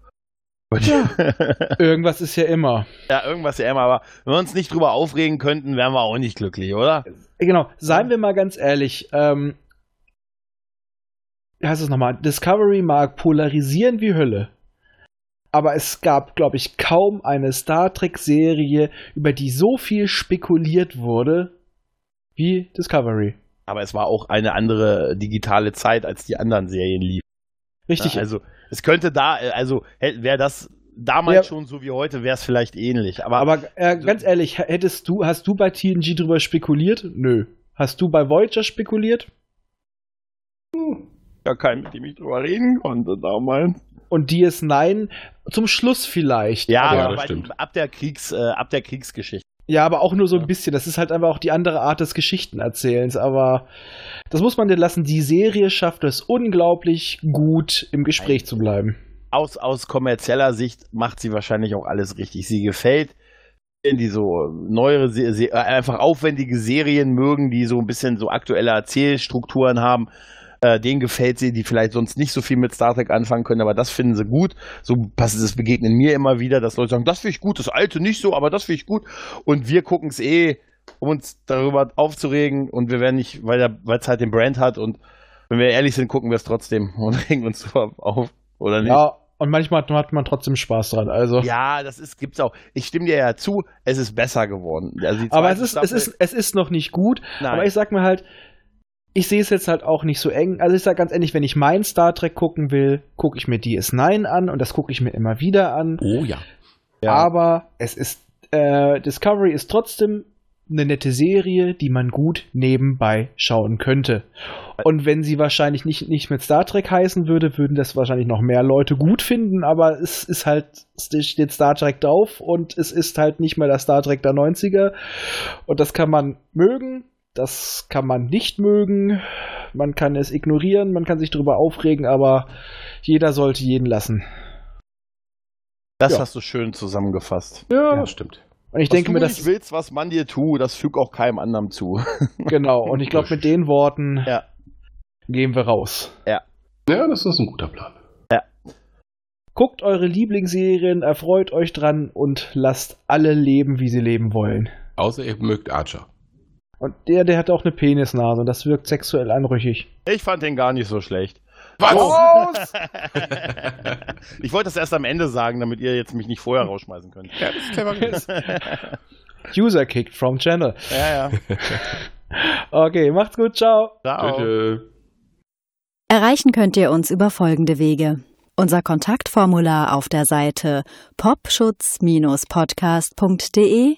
Ja. Irgendwas ist ja immer. ja, irgendwas ja immer, aber wenn wir uns nicht drüber aufregen könnten, wären wir auch nicht glücklich, oder? Genau, seien wir mal ganz ehrlich, ähm, wie heißt es nochmal? Discovery mag polarisieren wie Hölle. Aber es gab, glaube ich, kaum eine Star Trek-Serie, über die so viel spekuliert wurde wie Discovery. Aber es war auch eine andere digitale Zeit, als die anderen Serien liefen. Richtig. Ja, also es könnte da, äh, also wäre das damals Ja. schon so wie heute, wäre es vielleicht ähnlich. Aber, aber äh, ganz ehrlich, hättest du, hast du bei TNG drüber spekuliert? Nö. Hast du bei Voyager spekuliert? ja kein, mit dem ich drüber reden konnte damals. Und DS9 zum Schluss vielleicht. Ja, aber, Ja, ab der Kriegs, äh, ab der Kriegsgeschichte. Ja, aber auch nur so ein bisschen. Das ist halt einfach auch die andere Art des Geschichtenerzählens. Aber das muss man dir lassen. Die Serie schafft es unglaublich gut, im Gespräch zu bleiben. Aus, aus kommerzieller Sicht macht sie wahrscheinlich auch alles richtig. Sie gefällt die so neuere, äh, einfach aufwendige Serien mögen, die so ein bisschen so aktuelle Erzählstrukturen haben. Äh, denen gefällt sie, die vielleicht sonst nicht so viel mit Star Trek anfangen können, aber das finden sie gut. So passt es begegnen mir immer wieder, dass Leute sagen, das finde ich gut, das alte nicht so, aber das finde ich gut. Und wir gucken es eh um uns darüber aufzuregen und wir werden nicht, weil es halt den Brand hat und wenn wir ehrlich sind, gucken wir es trotzdem und regen uns auf, oder nicht? Ja, und manchmal hat man trotzdem Spaß dran. Also. Ja, das ist, gibt's auch. Ich stimme dir ja zu, es ist besser geworden. Also aber es ist, es ist, es ist noch nicht gut. Nein. Aber ich sag mir halt, ich sehe es jetzt halt auch nicht so eng. Also ich sage ganz ehrlich, wenn ich mein Star Trek gucken will, gucke ich mir DS9 an und das gucke ich mir immer wieder an. Oh ja. ja. Aber es ist äh, Discovery ist trotzdem eine nette Serie, die man gut nebenbei schauen könnte. Und wenn sie wahrscheinlich nicht, nicht mit Star Trek heißen würde, würden das wahrscheinlich noch mehr Leute gut finden, aber es ist halt, es steht Star Trek drauf und es ist halt nicht mehr das Star Trek der 90er. Und das kann man mögen, das kann man nicht mögen, man kann es ignorieren, man kann sich darüber aufregen, aber jeder sollte jeden lassen. Das ja. hast du schön zusammengefasst. Ja, ja. das stimmt. Und ich was denke mir, dass. Du willst, was man dir tut, das fügt auch keinem anderen zu. Genau, und ich glaube, mit den Worten ja. gehen wir raus. Ja. Ja, das ist ein guter Plan. Ja. Guckt eure Lieblingsserien, erfreut euch dran und lasst alle leben, wie sie leben wollen. Außer ihr mögt Archer. Und der, der hat auch eine Penisnase und das wirkt sexuell anrüchig. Ich fand den gar nicht so schlecht. Was? ich wollte das erst am Ende sagen, damit ihr jetzt mich nicht vorher rausschmeißen könnt. Ja, das ist clever User kicked from channel. Ja, ja. okay, macht's gut, ciao. Ciao. Bitte. Erreichen könnt ihr uns über folgende Wege. Unser Kontaktformular auf der Seite popschutz-podcast.de,